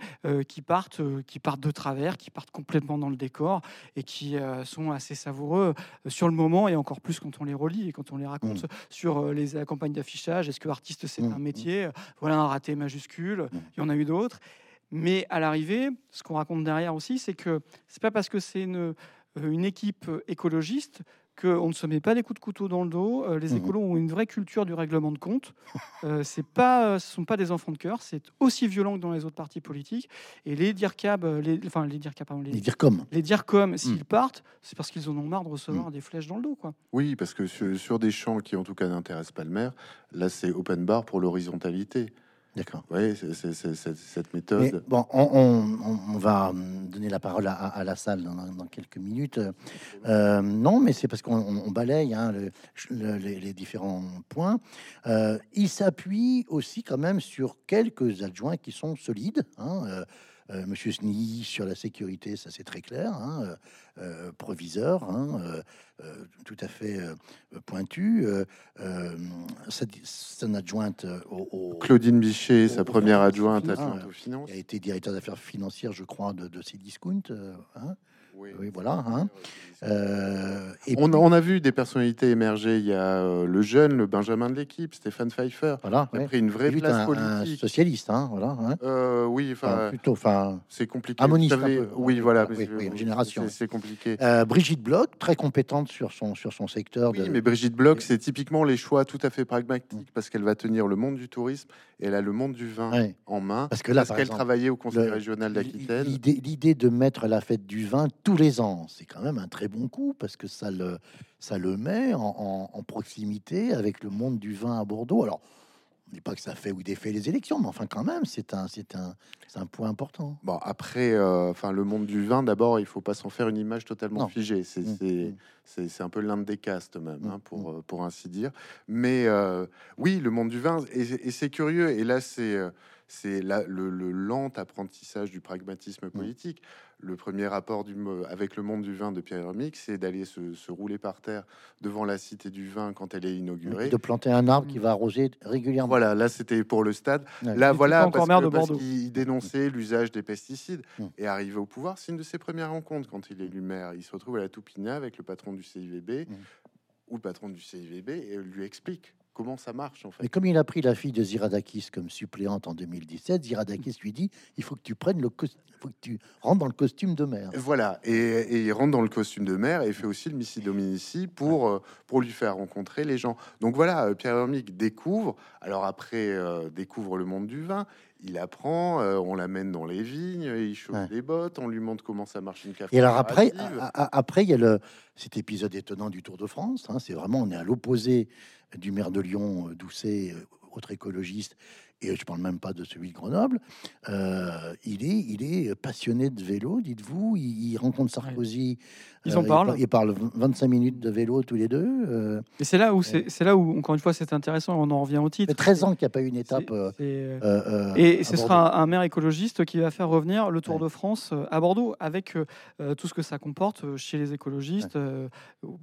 qui partent, qui partent de travers, qui partent complètement dans le décor et qui sont assez savoureux sur le moment et encore plus quand on les relit et quand on les raconte mmh. sur les la campagne d'affichage. Est-ce que artiste c'est mmh, un métier? Voilà un raté majuscule. Mmh. Il y en a eu d'autres. Mais à l'arrivée, ce qu'on raconte derrière aussi, c'est que c'est pas parce que c'est une, euh, une équipe écologiste qu'on ne se met pas des coups de couteau dans le dos. Euh, les écolos ont une vraie culture du règlement de compte. Euh, pas, ce sont pas des enfants de cœur. C'est aussi violent que dans les autres partis politiques. Et les DIRCAB, les, enfin les DIRCAB, pardon, les, les DIRCOM, les DIRCOM, s'ils partent, c'est parce qu'ils en ont marre de recevoir des flèches dans le dos, quoi. Oui, parce que sur, sur des champs qui en tout cas n'intéressent pas le maire, là c'est open bar pour l'horizontalité. D'accord. Oui, c'est cette méthode. bon, on, va donner la parole à, la salle dans, quelques minutes. Euh, non, mais c'est parce qu'on balaye hein, les, différents points. Euh, il s'appuie aussi quand même sur quelques adjoints qui sont solides. Hein, euh, euh, Monsieur Sny sur la sécurité, ça c'est très clair, hein, euh, euh, proviseur, hein, tout à fait pointu. son adjointe au, Claudine Bichet, sa première adjointe, adjointe aux finances, a été directeur d'affaires financières, je crois, de, de Cdiscount. Hein. Oui, voilà. Hein. Euh, et on, on, a vu des personnalités émerger. Il y a euh, le jeune, le Benjamin de l'équipe, Stéphane Pfeiffer, voilà, qui a pris une vraie place politique. Un socialiste, hein, voilà. Hein. Euh, oui, enfin, plutôt, enfin, c'est compliqué. Oui, voilà, oui, oui, génération. C'est compliqué. Brigitte Bloch, très compétente sur son sur son secteur. Oui, mais Brigitte Bloch, c'est typiquement les choix tout à fait pragmatiques parce qu'elle va tenir le monde du tourisme et elle a le monde du vin en main. Parce que là, parce qu'elle travaillait au Conseil régional d'Aquitaine. L'idée de mettre la fête du vin tous les ans, c'est quand même un très bon coup parce que ça le, ça le met en, proximité avec le monde du vin à Bordeaux. Alors, on dit pas que ça fait ou défait les élections, mais enfin quand même, c'est un, c'est un, un point important. Bon, après, euh, enfin le monde du vin, d'abord, il faut pas s'en faire une image totalement figée. C'est, mmh, c'est, un peu l'un des castes même, hein, pour, mmh. euh, pour ainsi dire. Mais euh, oui, le monde du vin, et, et c'est curieux. Et là, c'est c'est le, le, lent apprentissage du pragmatisme mmh. politique. Le premier rapport du, avec le monde du vin de Pierre Hermic, c'est d'aller se, rouler par terre devant la cité du vin quand elle est inaugurée. De planter un arbre qui va arroser régulièrement. Voilà, là c'était pour le stade. là, voilà, encore parce, de parce qu'il dénonçait l'usage des pesticides. Mmh. Et arrivé au pouvoir, c'est une de ses premières rencontres quand il est élu maire. Il se retrouve à la Toupina avec le patron du CIVB, mmh. ou le patron du CIVB, et lui explique comment ça marche en fait. Mais comme il a pris la fille de Ziradakis comme suppléante en 2017, Ziradakis lui dit il faut que tu prennes le faut que tu rentres dans le costume de mère. Voilà, et, et il rentre dans le costume de mère et fait aussi le Missy Dominici pour, euh, pour lui faire rencontrer les gens. Donc voilà, euh, Pierre Hermic découvre, alors après, euh, découvre le monde du vin, il apprend, euh, on l'amène dans les vignes, il chauffe Ouais. les bottes, on lui montre comment ça marche une café. Et alors après, a- a- après il y a le, cet épisode étonnant du Tour de France. hein, c'est vraiment, on est à l'opposé du maire de Lyon, euh, Doucet, euh, autre écologiste, et je parle même pas de celui de Grenoble. Euh, il est, il est passionné de vélo, dites-vous. Il, il rencontre Sarkozy. Ils en parlent. par- Ils parlent 25 minutes de vélo tous les deux. euh, Et c'est là où c'est là où encore une fois c'est intéressant. On en revient au titre. fait 13 ans qu'il n'y a pas eu une étape. Euh, euh, euh, euh, Et ce Bordeaux. sera un maire écologiste qui va faire revenir le Tour Ouais. de France euh, à Bordeaux avec euh, euh, tout ce que ça comporte euh, chez les écologistes, euh,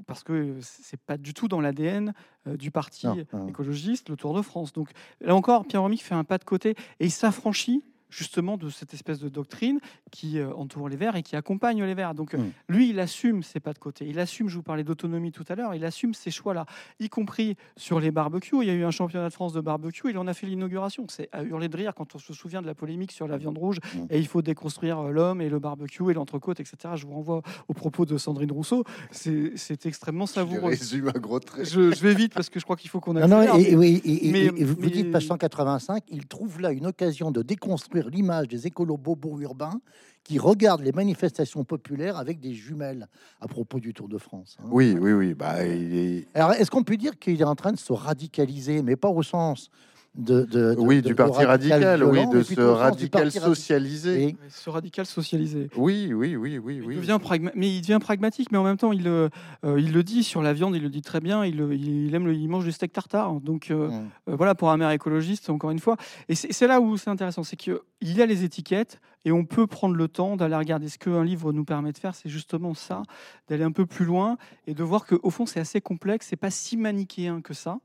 parce que euh, c'est pas du tout dans l'ADN euh, du parti Non, non. écologiste, le Tour de France. Donc là encore, Pierre Romic fait un pas de côté et il s'affranchit justement de cette espèce de doctrine qui euh, entoure les Verts et qui accompagne les Verts. Donc euh, Mm. lui, il assume ses pas de côté. Il assume, je vous parlais d'autonomie tout à l'heure, il assume ces choix-là, y compris sur les barbecues. Il y a eu un championnat de France de barbecue, il en a fait l'inauguration. C'est à hurler de rire quand on se souvient de la polémique sur la viande rouge Mm. et il faut déconstruire euh, l'homme et le barbecue et l'entrecôte, etc. Je vous renvoie aux propos de Sandrine Rousseau. C'est extrêmement Je savoureux. résume à gros traits. Je, je vais vite parce que je crois qu'il faut qu'on Non, aille. non, faire, et, mais- oui, et- et- mais- et vous, vous dites page 185, il trouve là une occasion de déconstruire l'image des écolos bobos urbains qui regardent les manifestations populaires avec des jumelles à propos du Tour de France. hein. Oui, oui, oui. Bah, il est... Alors, est-ce qu'on peut dire qu'il est en train de se radicaliser, mais pas au sens de, de- de- Oui, de- du parti radical, oui, violent, de ce radical socialisé. Et- Ce radical socialisé. Oui, oui, oui, oui, Il oui. devient pragma- mais il devient pragmatique, mais en même temps, il, euh, il le dit sur la viande, il le dit très bien. Il, il aime, le, il mange du steak tartare. Donc euh, Hum. euh, voilà, pour un maire écologiste, encore une fois. Et c'est c'est là où c'est intéressant, c'est qu'il y a les étiquettes et on peut prendre le temps d'aller regarder ce qu'un livre nous permet de faire. C'est justement ça, d'aller un peu plus loin et de voir qu'au fond, c'est assez complexe. C'est pas si manichéen que ça.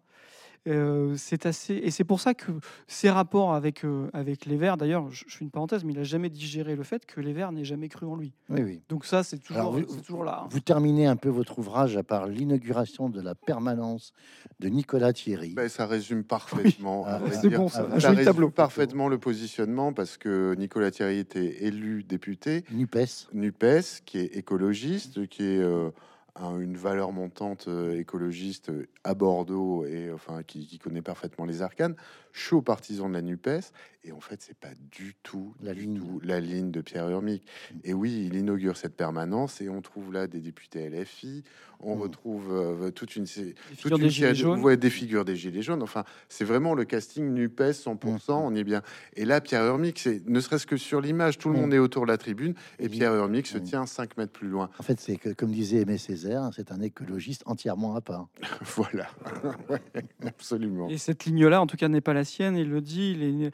Euh, c'est assez et c'est pour ça que ses rapports avec euh, avec les Verts d'ailleurs je, je fais une parenthèse mais il a jamais digéré le fait que les Verts n'aient jamais cru en lui Oui, oui. donc ça c'est toujours Alors, vous- c'est toujours là hein. Vous terminez un peu votre ouvrage à part l'inauguration de la permanence de Nicolas Thierry. Ben, ça résume parfaitement. Ah, c'est bon ça un Ça joli résume tableau parfaitement le positionnement parce que Nicolas Thierry était élu député, Nupes. NUPES, qui est écologiste, qui est euh, un- une valeur montante euh, écologiste euh, à Bordeaux et enfin qui, qui connaît parfaitement les arcanes, chaud partisan de la NUPES. Et en fait, c'est pas du tout La du ligne. tout la ligne de Pierre Urmic. Et oui, il inaugure cette permanence et on trouve là des députés LFI. On Mm. retrouve euh, toute une toute figures une des gilets jaunes. ouais, des figures des gilets jaunes. Enfin, c'est vraiment le casting Nupes 100%. Mm. On est bien. Et là, Pierre Urmic, c'est ne serait-ce que sur l'image, tout le Mm. monde est autour de la tribune et. Pierre Urmic se Mm. tient 5 mètres plus loin. En fait, c'est comme disait Aimé Césaire, c'est un écologiste entièrement à part. voilà, Ouais, absolument. Et cette ligne-là, en tout cas, n'est pas la sienne. Il le dit, il est,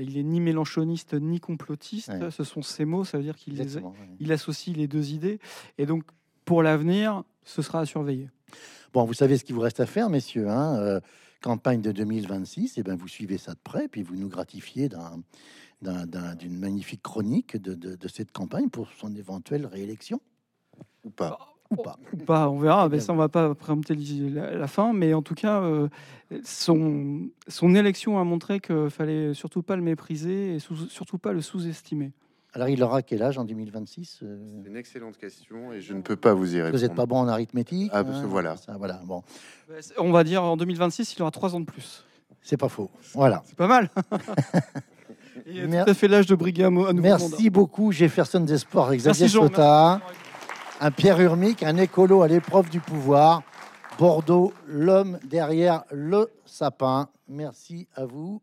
il est ni mélanchoniste ni complotiste. Ouais. Ce sont ses mots. Ça veut dire qu'il les- ouais. il associe les deux idées. Et donc, pour l'avenir, ce sera à surveiller. Bon, vous savez ce qu'il vous reste à faire, messieurs. hein, euh, campagne de 2026, et ben vous suivez ça de près, puis vous nous gratifiez d'un- d'un- d'un- d'une magnifique chronique de, de- de cette campagne pour son éventuelle réélection, Ou pas? Ou pas. Ou pas, on verra. Ben, ça, on va pas préempter la, la fin. Mais en tout cas, euh, son, son élection a montré qu'il fallait surtout pas le mépriser et sous- surtout pas le sous-estimer. Alors, il aura quel âge en 2026 euh, C'est une excellente question et je ne peux pas vous y répondre. Vous n'êtes pas bon en arithmétique Ah, parce que voilà. Ça, voilà. Bon, c'est- On va dire en 2026, il aura trois ans de plus. c'est pas faux. Voilà. C'est pas mal. Il a Mer- tout à fait l'âge de nouveau mandat. Merci beaucoup, Jefferson Desports, Xavier Merci, Jean. Sota, un Pierre Urmic, un écolo à l'épreuve du pouvoir. Bordeaux, l'homme derrière le sapin. Merci à vous